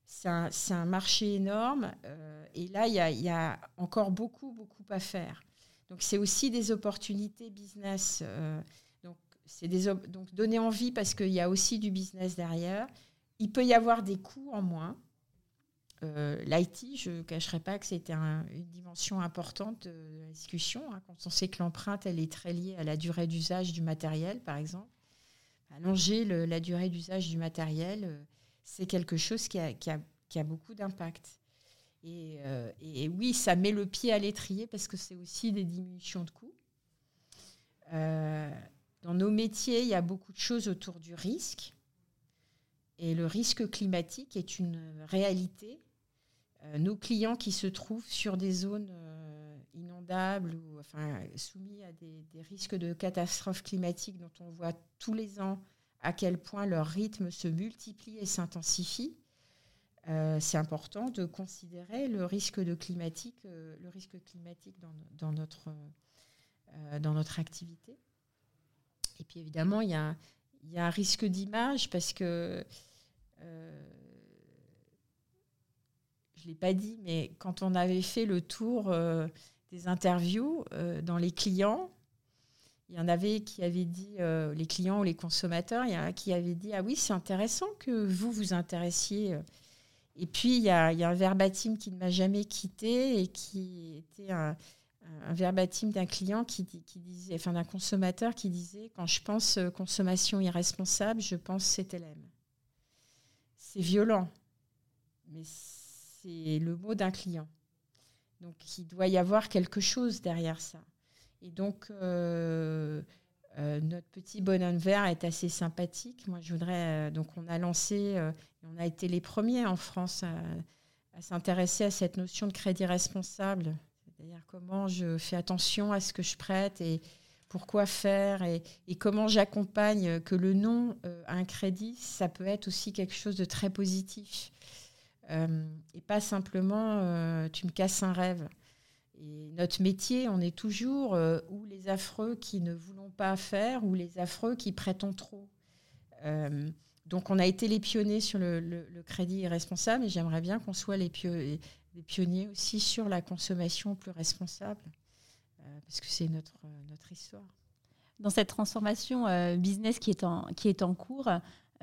Speaker 2: c'est un, un, marché énorme euh, et là il y, a, encore beaucoup beaucoup à faire. Donc c'est aussi des opportunités business. Euh, c'est des donc donner envie parce qu'il y a aussi du business derrière. Il peut y avoir des coûts en moins. Euh, L'IT, je ne cacherai pas que c'était une dimension importante de la discussion. Hein, quand on sait que l'empreinte, elle est très liée à la durée d'usage du matériel, par exemple. Allonger la durée d'usage du matériel, euh, c'est quelque chose qui a, beaucoup d'impact. Et, euh, et, oui, ça met le pied à l'étrier parce que c'est aussi des diminutions de coûts. Dans nos métiers, il y a beaucoup de choses autour du risque. Et le risque climatique est une réalité. Euh, nos clients qui se trouvent sur des zones euh, inondables ou enfin, soumis à des, risques de catastrophes climatiques dont on voit tous les ans à quel point leur rythme se multiplie et s'intensifie, euh, c'est important de considérer le risque, de climatique, le risque climatique dans, dans notre, dans notre activité. Et puis évidemment, il y a, y a un risque d'image parce que, euh, je ne l'ai pas dit, mais quand on avait fait le tour euh, des interviews dans les clients. Il y en avait qui avaient dit, les clients ou les consommateurs, il y en a qui avaient dit, ah oui, c'est intéressant que vous vous intéressiez. Et puis, il y a, il y a un verbatim qui ne m'a jamais quitté et qui était un, un verbatim d'un client qui, disait, enfin d'un consommateur qui disait quand je pense euh, consommation irresponsable, je pense CTLM. C'est violent, mais c'est le mot d'un client. Donc il doit y avoir quelque chose derrière ça. Et donc euh, euh, notre petit bonhomme vert est assez sympathique. Moi je voudrais donc on a lancé, on a été les premiers en France à s'intéresser à cette notion de crédit responsable comment je fais attention à ce que je prête et pourquoi faire et, comment j'accompagne que le non euh, à un crédit, ça peut être aussi quelque chose de très positif. Euh, et pas simplement euh, tu me casses un rêve. Et notre métier, on est toujours ou les affreux qui ne voulons pas faire ou les affreux qui prêtons trop. donc on a été les pionniers sur le, le crédit irresponsable et j'aimerais bien qu'on soit les, des pionniers aussi sur la consommation plus responsable, euh, parce que c'est notre, euh, notre histoire.
Speaker 1: Dans cette transformation euh, business qui est en, qui est en cours,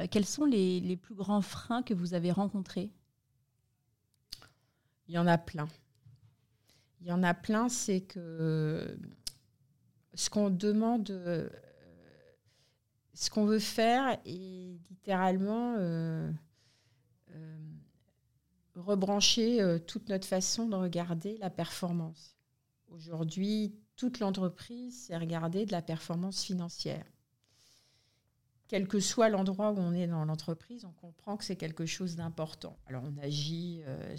Speaker 1: quels sont les, les, plus grands freins que vous avez rencontrés?
Speaker 2: Il y en a plein. Il y en a plein, c'est que ce qu'on demande, ce qu'on veut faire est littéralement rebrancher euh, toute notre façon de regarder la performance. Aujourd'hui, toute l'entreprise, c'est regarder de la performance financière. Quel que soit l'endroit où on est dans l'entreprise, on comprend que c'est quelque chose d'important. Alors on agit euh,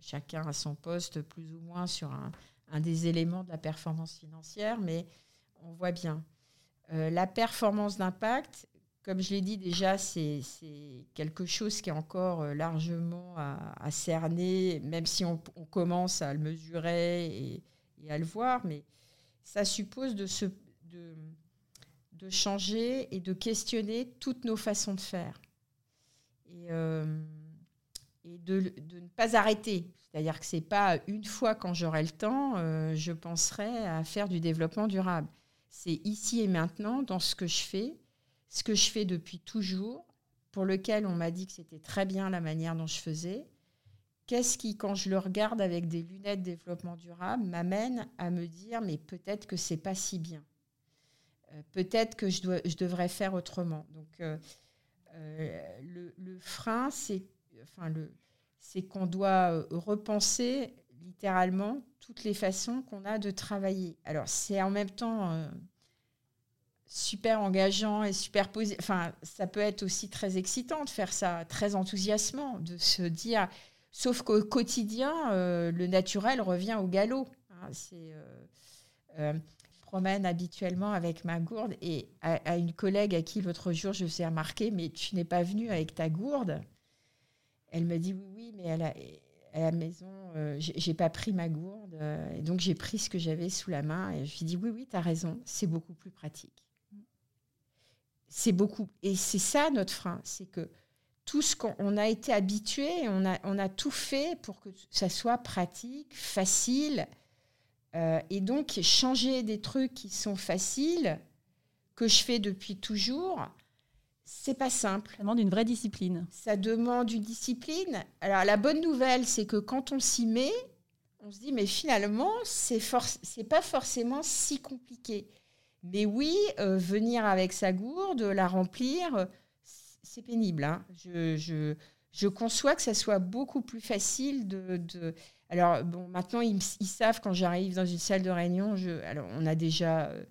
Speaker 2: chacun à son poste plus ou moins sur un, des éléments de la performance financière, mais on voit bien. Euh, la performance d'impact, comme je l'ai dit déjà, c'est quelque chose qui est encore euh, largement à, cerner, même si on, commence à le mesurer et, à le voir, mais ça suppose de, changer et de questionner toutes nos façons de faire. Et, euh, de, ne pas arrêter. C'est-à-dire que ce n'est pas une fois quand j'aurai le temps, euh, je penserai à faire du développement durable. C'est ici et maintenant, dans ce que je fais, ce que je fais depuis toujours, pour lequel on m'a dit que c'était très bien la manière dont je faisais, qu'est-ce qui, quand je le regarde avec des lunettes développement durable, m'amène à me dire mais peut-être que c'est pas si bien. Euh, peut-être que je, dois, je, devrais faire autrement. Donc euh, euh, le, le, frein, c'est enfin, le, c'est qu'on doit repenser littéralement toutes les façons qu'on a de travailler. Alors c'est en même temps super engageant et super positif. Enfin, ça peut être aussi très excitant de faire ça, très enthousiasmant, de se dire. Sauf qu'au quotidien, euh, le naturel revient au galop. Hein, c'est, euh, euh, je promène habituellement avec ma gourde et à, une collègue à qui l'autre jour je faisais remarquer, mais tu n'es pas venue avec ta gourde? Elle me dit oui, oui, mais elle a, à la maison, j'ai pas pris ma gourde, et donc j'ai pris ce que j'avais sous la main, et je lui dis oui, oui, tu as raison, c'est beaucoup plus pratique c'est beaucoup. Et c'est ça notre frein, c'est que tout ce qu'on a été habitué, on a, on a tout fait pour que ça soit pratique, facile. Euh, et donc, changer des trucs qui sont faciles, que je fais depuis toujours, c'est pas simple.
Speaker 1: Ça demande une vraie discipline.
Speaker 2: Ça demande une discipline. Alors, la bonne nouvelle, c'est que quand on s'y met, on se dit, mais finalement, c'est n'est pas forcément si compliqué. Mais oui, euh, venir avec sa gourde, la remplir, c'est pénible. Hein. Je, je, conçois que ça soit beaucoup plus facile de. Alors, bon, maintenant, ils, savent quand j'arrive dans une salle de réunion, je... alors on a déjà. Euh,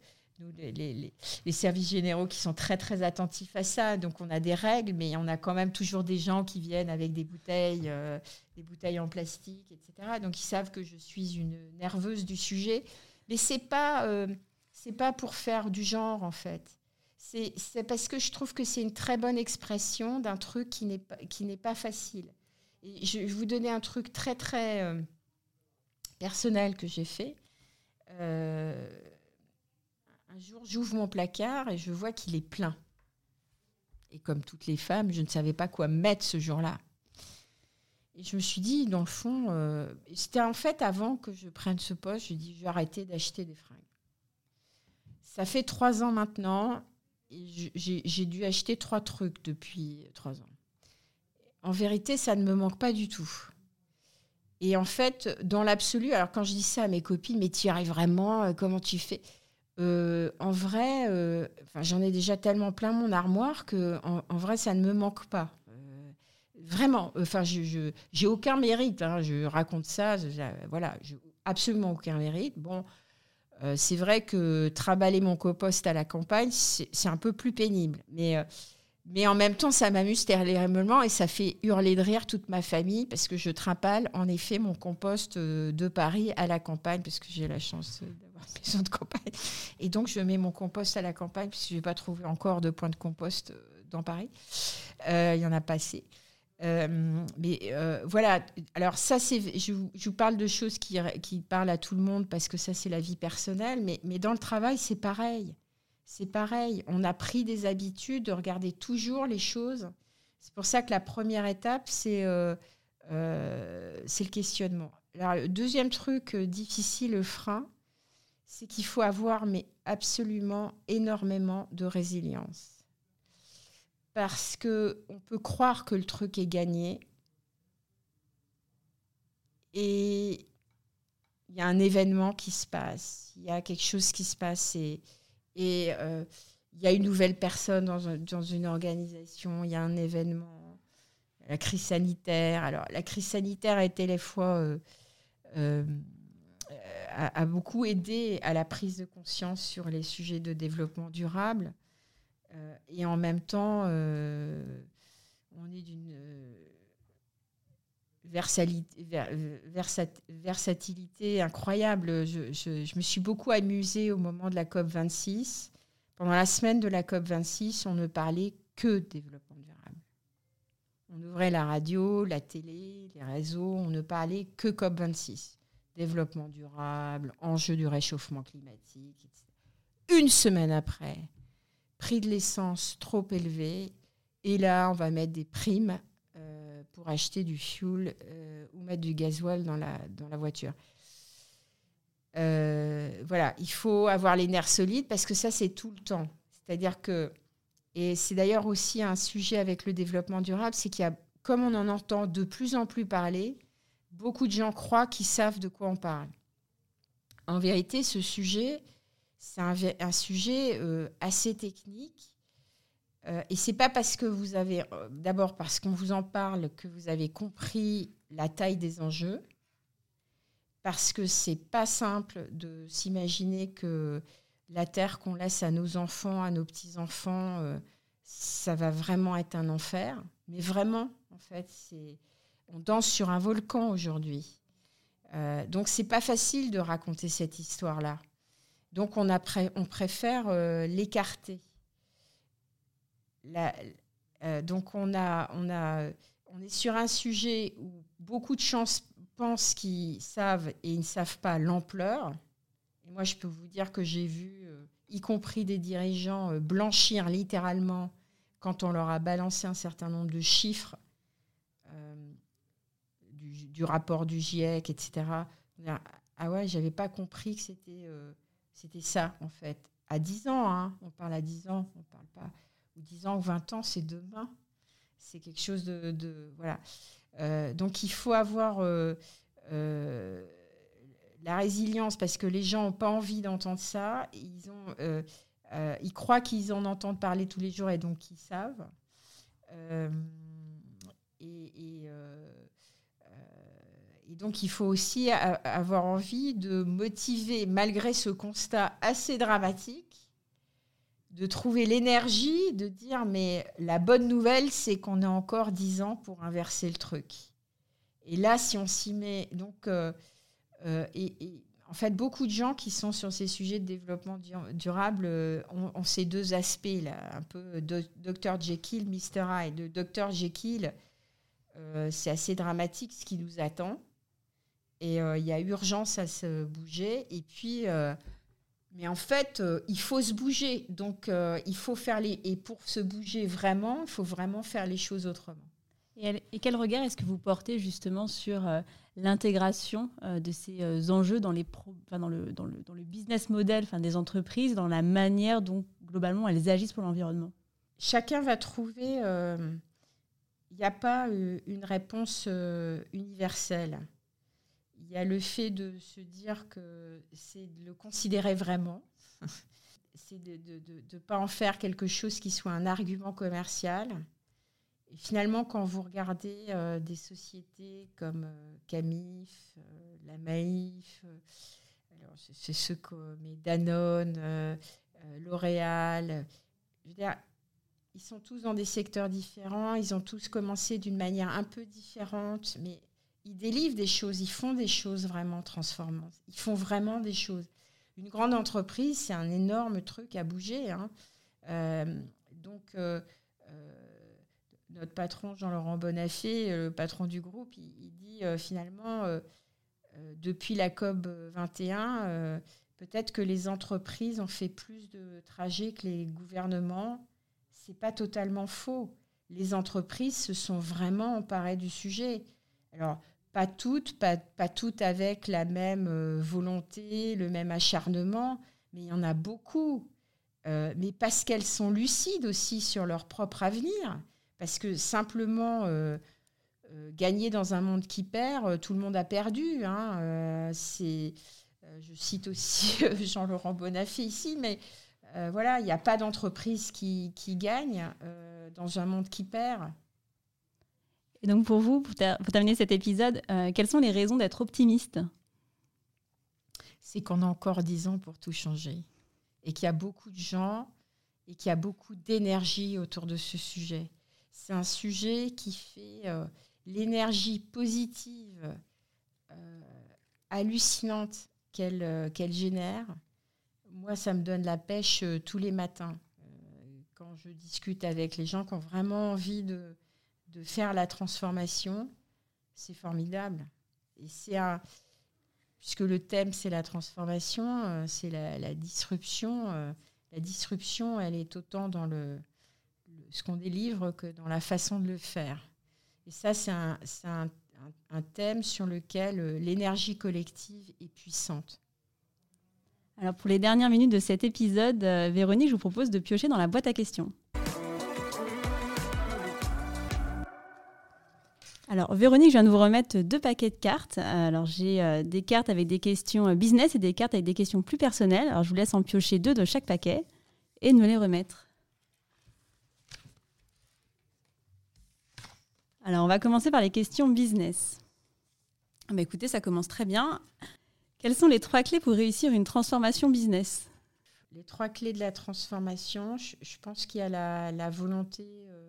Speaker 2: les, les, services généraux qui sont très très attentifs à ça. Donc on a des règles, mais on a quand même toujours des gens qui viennent avec des bouteilles, euh, des bouteilles en plastique, etc. Donc ils savent que je suis une nerveuse du sujet. Mais c'est pas, c'est pas pour faire du genre en fait. C'est parce que je trouve que c'est une très bonne expression d'un truc qui n'est pas, facile. Et je vais vous donner un truc très très euh, personnel que j'ai fait. Euh, un jour, j'ouvre mon placard et je vois qu'il est plein. Et comme toutes les femmes, je ne savais pas quoi mettre ce jour-là. Et je me suis dit, dans le fond, euh, c'était en fait avant que je prenne ce poste, je dis, je vais arrêter d'acheter des fringues. Ça fait trois ans maintenant, j'ai dû acheter trois trucs depuis trois ans. En vérité, ça ne me manque pas du tout. Et en fait, dans l'absolu, alors quand je dis ça à mes copines, mais tu arrives vraiment, euh, comment tu fais? Euh, En vrai, j'en ai déjà tellement plein mon armoire que en vrai, ça ne me manque pas. Vraiment, enfin, je j'ai aucun mérite. Hein, je raconte ça, voilà, absolument aucun mérite. Bon, euh, c'est vrai que travailler mon compost à la campagne, c'est un peu plus pénible, mais euh, mais en même temps, ça m'amuse terriblement et ça fait hurler de rire toute ma famille parce que je trimpale en effet mon compost euh, de Paris à la campagne parce que j'ai la chance d'avoir une maison de campagne. Et donc, je mets mon compost à la campagne parce que je n'ai pas trouvé encore de point de compost dans Paris. Il y en a pas assez. Euh, mais euh, voilà, alors ça, c'est, je, vous parle de choses qui, parlent à tout le monde parce que ça, c'est la vie personnelle, mais, dans le travail, c'est pareil. C'est pareil. On a pris des habitudes de regarder toujours les choses. C'est pour ça que la première étape, c'est, euh, le questionnement. Le deuxième truc difficile, le frein, c'est qu'il faut avoir mais absolument énormément de résilience parce que on peut croire que le truc est gagné et il y a un événement qui se passe, il y a quelque chose qui se passe et, euh, il y a une nouvelle personne dans, une organisation, il y a un événement, la crise sanitaire. Alors la crise sanitaire a été les fois euh, euh, a, beaucoup aidé à la prise de conscience sur les sujets de développement durable. Euh, et en même temps, euh, on est d'une euh, versatilité incroyable. Je, me suis beaucoup amusée au moment de la COP 26. Pendant la semaine de la COP 26, on ne parlait que développement durable. On ouvrait la radio, la télé, les réseaux, on ne parlait que COP 26. Développement durable, enjeu du réchauffement climatique, etc. Une semaine après, prix de l'essence trop élevé. Et là, on va mettre des primes euh, pour acheter du fuel euh, ou mettre du gasoil dans la, dans la voiture. Euh, voilà, il faut avoir les nerfs solides parce que ça, c'est tout le temps. C'est-à-dire que, et c'est d'ailleurs aussi un sujet avec le développement durable, c'est qu'il y a, comme on en entend de plus en plus parler, beaucoup de gens croient qu'ils savent de quoi on parle. En vérité, ce sujet, c'est un, sujet euh, assez technique. Euh, et c'est pas parce que vous avez, euh, d'abord parce qu'on vous en parle, que vous avez compris la taille des enjeux, parce que c'est pas simple de s'imaginer que la terre qu'on laisse à nos enfants, à nos petits-enfants, ça va vraiment être un enfer. Mais vraiment, en fait, c'est, on danse sur un volcan aujourd'hui. donc c'est pas facile de raconter cette histoire-là. Donc on, préfère euh, l'écarter. Euh, donc on, est sur un sujet où beaucoup de gens pensent qu'ils savent et ils ne savent pas l'ampleur. Et moi, je peux vous dire que j'ai vu, euh, y compris des dirigeants, blanchir littéralement quand on leur a balancé un certain nombre de chiffres du, du, rapport du GIEC, etc. Ah ouais, j'avais pas compris que c'était c'était ça, en fait. À 10 ans, hein, on parle à 10 ans, on parle pas. Ou 10 ans ou 20 ans, c'est demain. C'est quelque chose de. voilà. Euh, donc, il faut avoir euh, euh, la résilience parce que les gens n'ont pas envie d'entendre ça. Ils, ont, ils croient qu'ils en entendent parler tous les jours et donc ils savent. et, et et donc, il faut aussi avoir envie de motiver, malgré ce constat assez dramatique, de trouver l'énergie de dire, mais la bonne nouvelle, c'est qu'on a encore dix ans pour inverser le truc. Et là, si on s'y met, donc, euh, euh, et, en fait, beaucoup de gens qui sont sur ces sujets de développement durable euh, ont, ces deux aspects là, un peu Dr Jekyll, Mr Hyde. Dr Jekyll, c'est assez dramatique ce qui nous attend. Et euh, il y a urgence à se bouger. Et puis, euh, mais en fait, euh, il faut se bouger. Donc, il faut faire les. Et pour se bouger vraiment, il faut vraiment faire les choses autrement.
Speaker 1: Et, quel regard est-ce que vous portez justement sur l'intégration de ces enjeux dans, les dans, le, dans, le, dans le business model des entreprises, dans la manière dont globalement elles agissent pour l'environnement?
Speaker 2: Chacun va trouver il n'y a pas une réponse universelle. Il y a le fait de se dire que c'est de le considérer vraiment, c'est de ne pas en faire quelque chose qui soit un argument commercial. Et finalement, quand vous regardez euh, des sociétés comme euh, Camif, euh, la Maïf, c'est ceux comme Danone, L'Oréal, je veux dire, ils sont tous dans des secteurs différents, ils ont tous commencé d'une manière un peu différente, mais ils délivrent des choses, ils font des choses vraiment transformantes. Ils font vraiment des choses. Une grande entreprise, c'est un énorme truc à bouger. Hein. Euh, donc, euh, euh, notre patron, Jean-Laurent Bonafé, le patron du groupe, il, dit finalement, depuis la COP 21, peut-être que les entreprises ont fait plus de trajets que les gouvernements. C'est pas totalement faux. Les entreprises se sont vraiment emparées du sujet. Alors, pas toutes, pas, toutes avec la même euh, volonté, le même acharnement, mais il y en a beaucoup. Euh, mais parce qu'elles sont lucides aussi sur leur propre avenir, parce que simplement euh, gagner dans un monde qui perd, tout le monde a perdu. Hein, c'est, je cite aussi Jean-Laurent Bonafé ici, mais voilà, il n'y a pas d'entreprise qui, qui gagne dans un monde qui perd.
Speaker 1: Et donc pour vous, pour, terminer cet épisode, euh, quelles sont les raisons d'être optimiste?
Speaker 2: C'est qu'on a encore dix ans pour tout changer et qu'il y a beaucoup de gens et qu'il y a beaucoup d'énergie autour de ce sujet. C'est un sujet qui fait euh, l'énergie positive euh, hallucinante qu'elle qu'elle génère. Moi, ça me donne la pêche tous les matins quand je discute avec les gens qui ont vraiment envie de, de faire la transformation, c'est formidable. Et c'est un, puisque le thème c'est la transformation, euh, c'est la, disruption. Euh, la disruption, elle est autant dans le, ce qu'on délivre que dans la façon de le faire. Et ça, c'est un, thème sur lequel euh, l'énergie collective est puissante.
Speaker 1: Alors pour les dernières minutes de cet épisode, Véronique, je vous propose de piocher dans la boîte à questions. Alors, Véronique, je viens de vous remettre deux paquets de cartes. Alors, j'ai euh, des cartes avec des questions euh, business et des cartes avec des questions plus personnelles. Alors, je vous laisse en piocher deux de chaque paquet et me les remettre. Alors, on va commencer par les questions business. Bah, écoutez, ça commence très bien. Quelles sont les trois clés pour réussir une transformation business?
Speaker 2: Les trois clés de la transformation, je, pense qu'il y a la, volonté euh,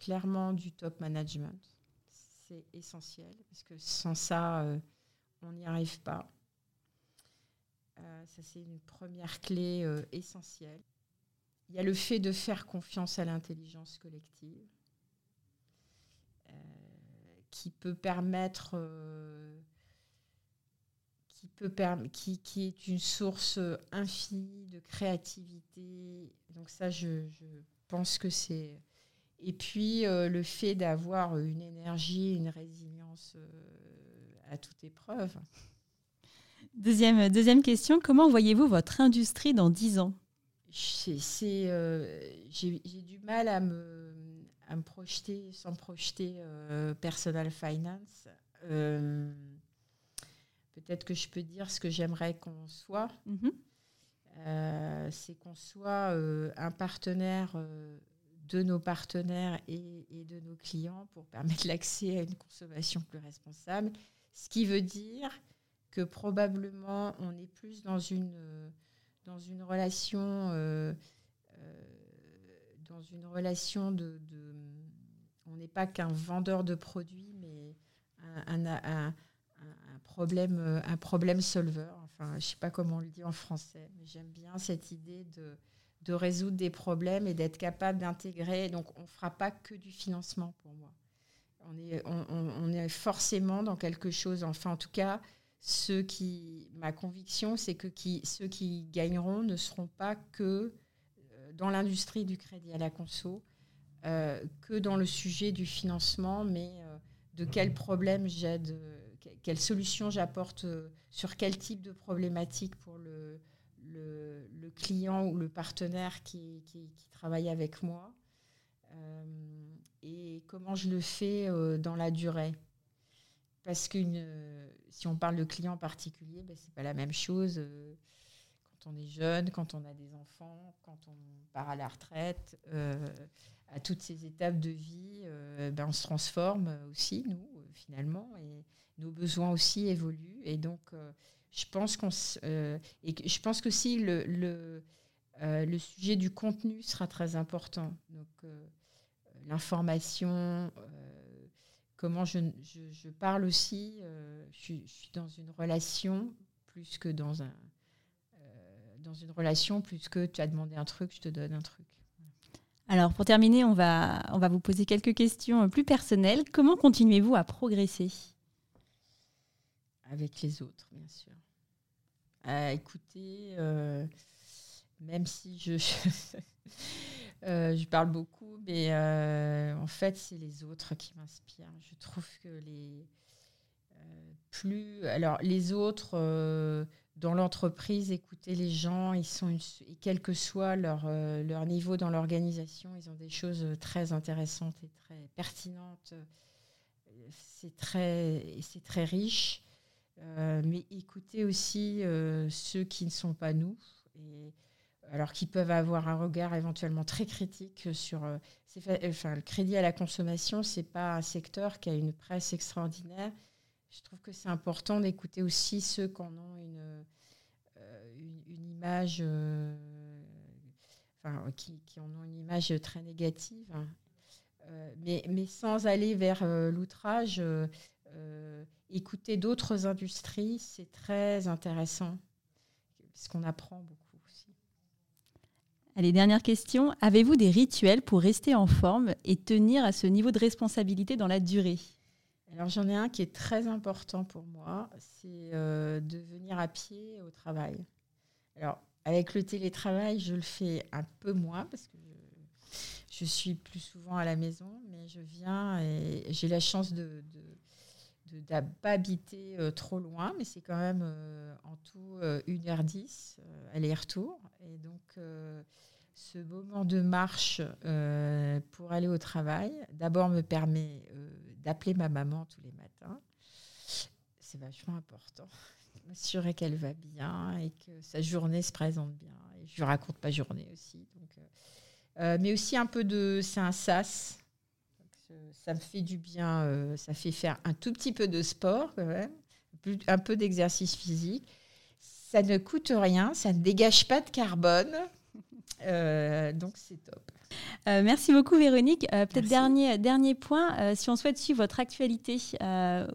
Speaker 2: clairement du top management essentiel, parce que sans ça, euh, on n'y arrive pas. Euh, ça, c'est une première clé euh, essentielle. Il y a le fait de faire confiance à l'intelligence collective, qui peut permettre, qui, peut qui, qui, est une source infinie de créativité. Donc ça, je pense que c'est et puis euh, le fait d'avoir une énergie, une résilience euh, à toute épreuve.
Speaker 1: Deuxième, deuxième question, comment voyez-vous votre industrie dans 10 ans?
Speaker 2: Euh, J'ai du mal à me, à me projeter sans projeter personal finance. Peut-être que je peux dire ce que j'aimerais qu'on soit. Mm-hmm. C'est qu'on soit un partenaire de nos partenaires et, de nos clients pour permettre l'accès à une consommation plus responsable. Ce qui veut dire que probablement on est plus dans une, dans une relation, euh, euh, dans une relation de, on n'est pas qu'un vendeur de produits, mais un, problème, un problème solver. Enfin, je sais pas comment on le dit en français, mais j'aime bien cette idée de de résoudre des problèmes et d'être capable d'intégrer. Donc, on ne fera pas que du financement pour moi. On est, on, est forcément dans quelque chose, enfin, en tout cas, ceux qui, ma conviction, c'est que qui, ceux qui gagneront ne seront pas que euh, dans l'industrie du crédit à la conso. que dans le sujet du financement, mais de quel problème j'aide, quelle solution j'apporte, sur quel type de problématique pour le, le, client ou le partenaire qui, travaille avec moi et comment je le fais dans la durée. Parce que si on parle de client particulier, ben, ce n'est pas la même chose quand on est jeune, quand on a des enfants, quand on part à la retraite, euh, à toutes ces étapes de vie, euh, ben on se transforme aussi, nous, finalement, et nos besoins aussi évoluent. Et donc, euh, je pense qu'on et je pense que si le, le, le, sujet du contenu sera très important. Donc, l'information, comment je, je, parle aussi, je je suis dans une relation plus que dans un dans une relation plus que tu as demandé un truc, je te donne un truc.
Speaker 1: Alors pour terminer, on va, on va vous poser quelques questions plus personnelles. Comment continuez-vous à progresser?
Speaker 2: Avec les autres, bien sûr. À écouter, euh, même si je, euh, je parle beaucoup, mais euh, en fait, c'est les autres qui m'inspirent. Je trouve que les plus... Alors les autres dans l'entreprise, écouter les gens, ils sont quel que soit leur, leur niveau dans l'organisation, ils ont des choses très intéressantes et très pertinentes. C'est très, c'est très riche. Euh, mais écouter aussi euh, ceux qui ne sont pas nous, alors qui peuvent avoir un regard éventuellement très critique sur. enfin, le crédit à la consommation, c'est pas un secteur qui a une presse extraordinaire je trouve que c'est important d'écouter aussi ceux qui en ont une, euh, image, euh, enfin, qui, en ont une image très négative, euh, mais, sans aller vers l'outrage. Écouter d'autres industries, c'est très intéressant, parce qu'on apprend beaucoup aussi.
Speaker 1: Allez, dernière question. Avez-vous des rituels pour rester en forme et tenir à ce niveau de responsabilité dans la durée?
Speaker 2: Alors j'en ai un qui est très important pour moi, c'est euh, de venir à pied au travail. Alors avec le télétravail, je le fais un peu moins parce que je, suis plus souvent à la maison, mais je viens et j'ai la chance de, de ne pas habiter euh, trop loin, mais c'est quand même euh, en tout 1h10 aller-retour. Et donc, ce moment de marche pour aller au travail, d'abord me permet d'appeler ma maman tous les matins. C'est vachement important. M'assurer qu'elle va bien et que sa journée se présente bien. Et je lui raconte ma journée aussi. Donc, euh, euh, mais aussi un peu de. C'est un sas. Ça me fait du bien. Euh, ça fait faire un tout petit peu de sport, quand même. Un peu d'exercice physique. Ça ne coûte rien. Ça ne dégage pas de carbone. donc, c'est top.
Speaker 1: Euh, merci beaucoup Véronique. Euh, peut-être dernier, dernier point, euh, si on souhaite suivre votre actualité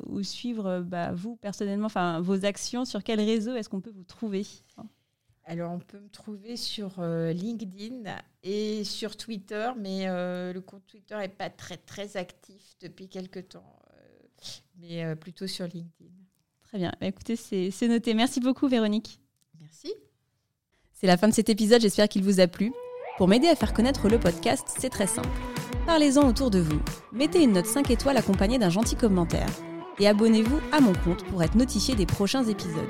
Speaker 1: ou suivre bah, vous personnellement, vos actions, sur quel réseau est-ce qu'on peut vous trouver?
Speaker 2: Alors, on peut me trouver sur LinkedIn et sur Twitter, mais le compte Twitter n'est pas très, très actif depuis quelques temps, mais plutôt sur LinkedIn.
Speaker 1: Très bien. Bah, écoutez, c'est noté. Merci beaucoup, Véronique.
Speaker 2: Merci.
Speaker 1: C'est la fin de cet épisode. J'espère qu'il vous a plu. Pour m'aider à faire connaître le podcast, c'est très simple. Parlez-en autour de vous, mettez une note 5 étoiles accompagnée d'un gentil commentaire et abonnez-vous à mon compte pour être notifié des prochains épisodes.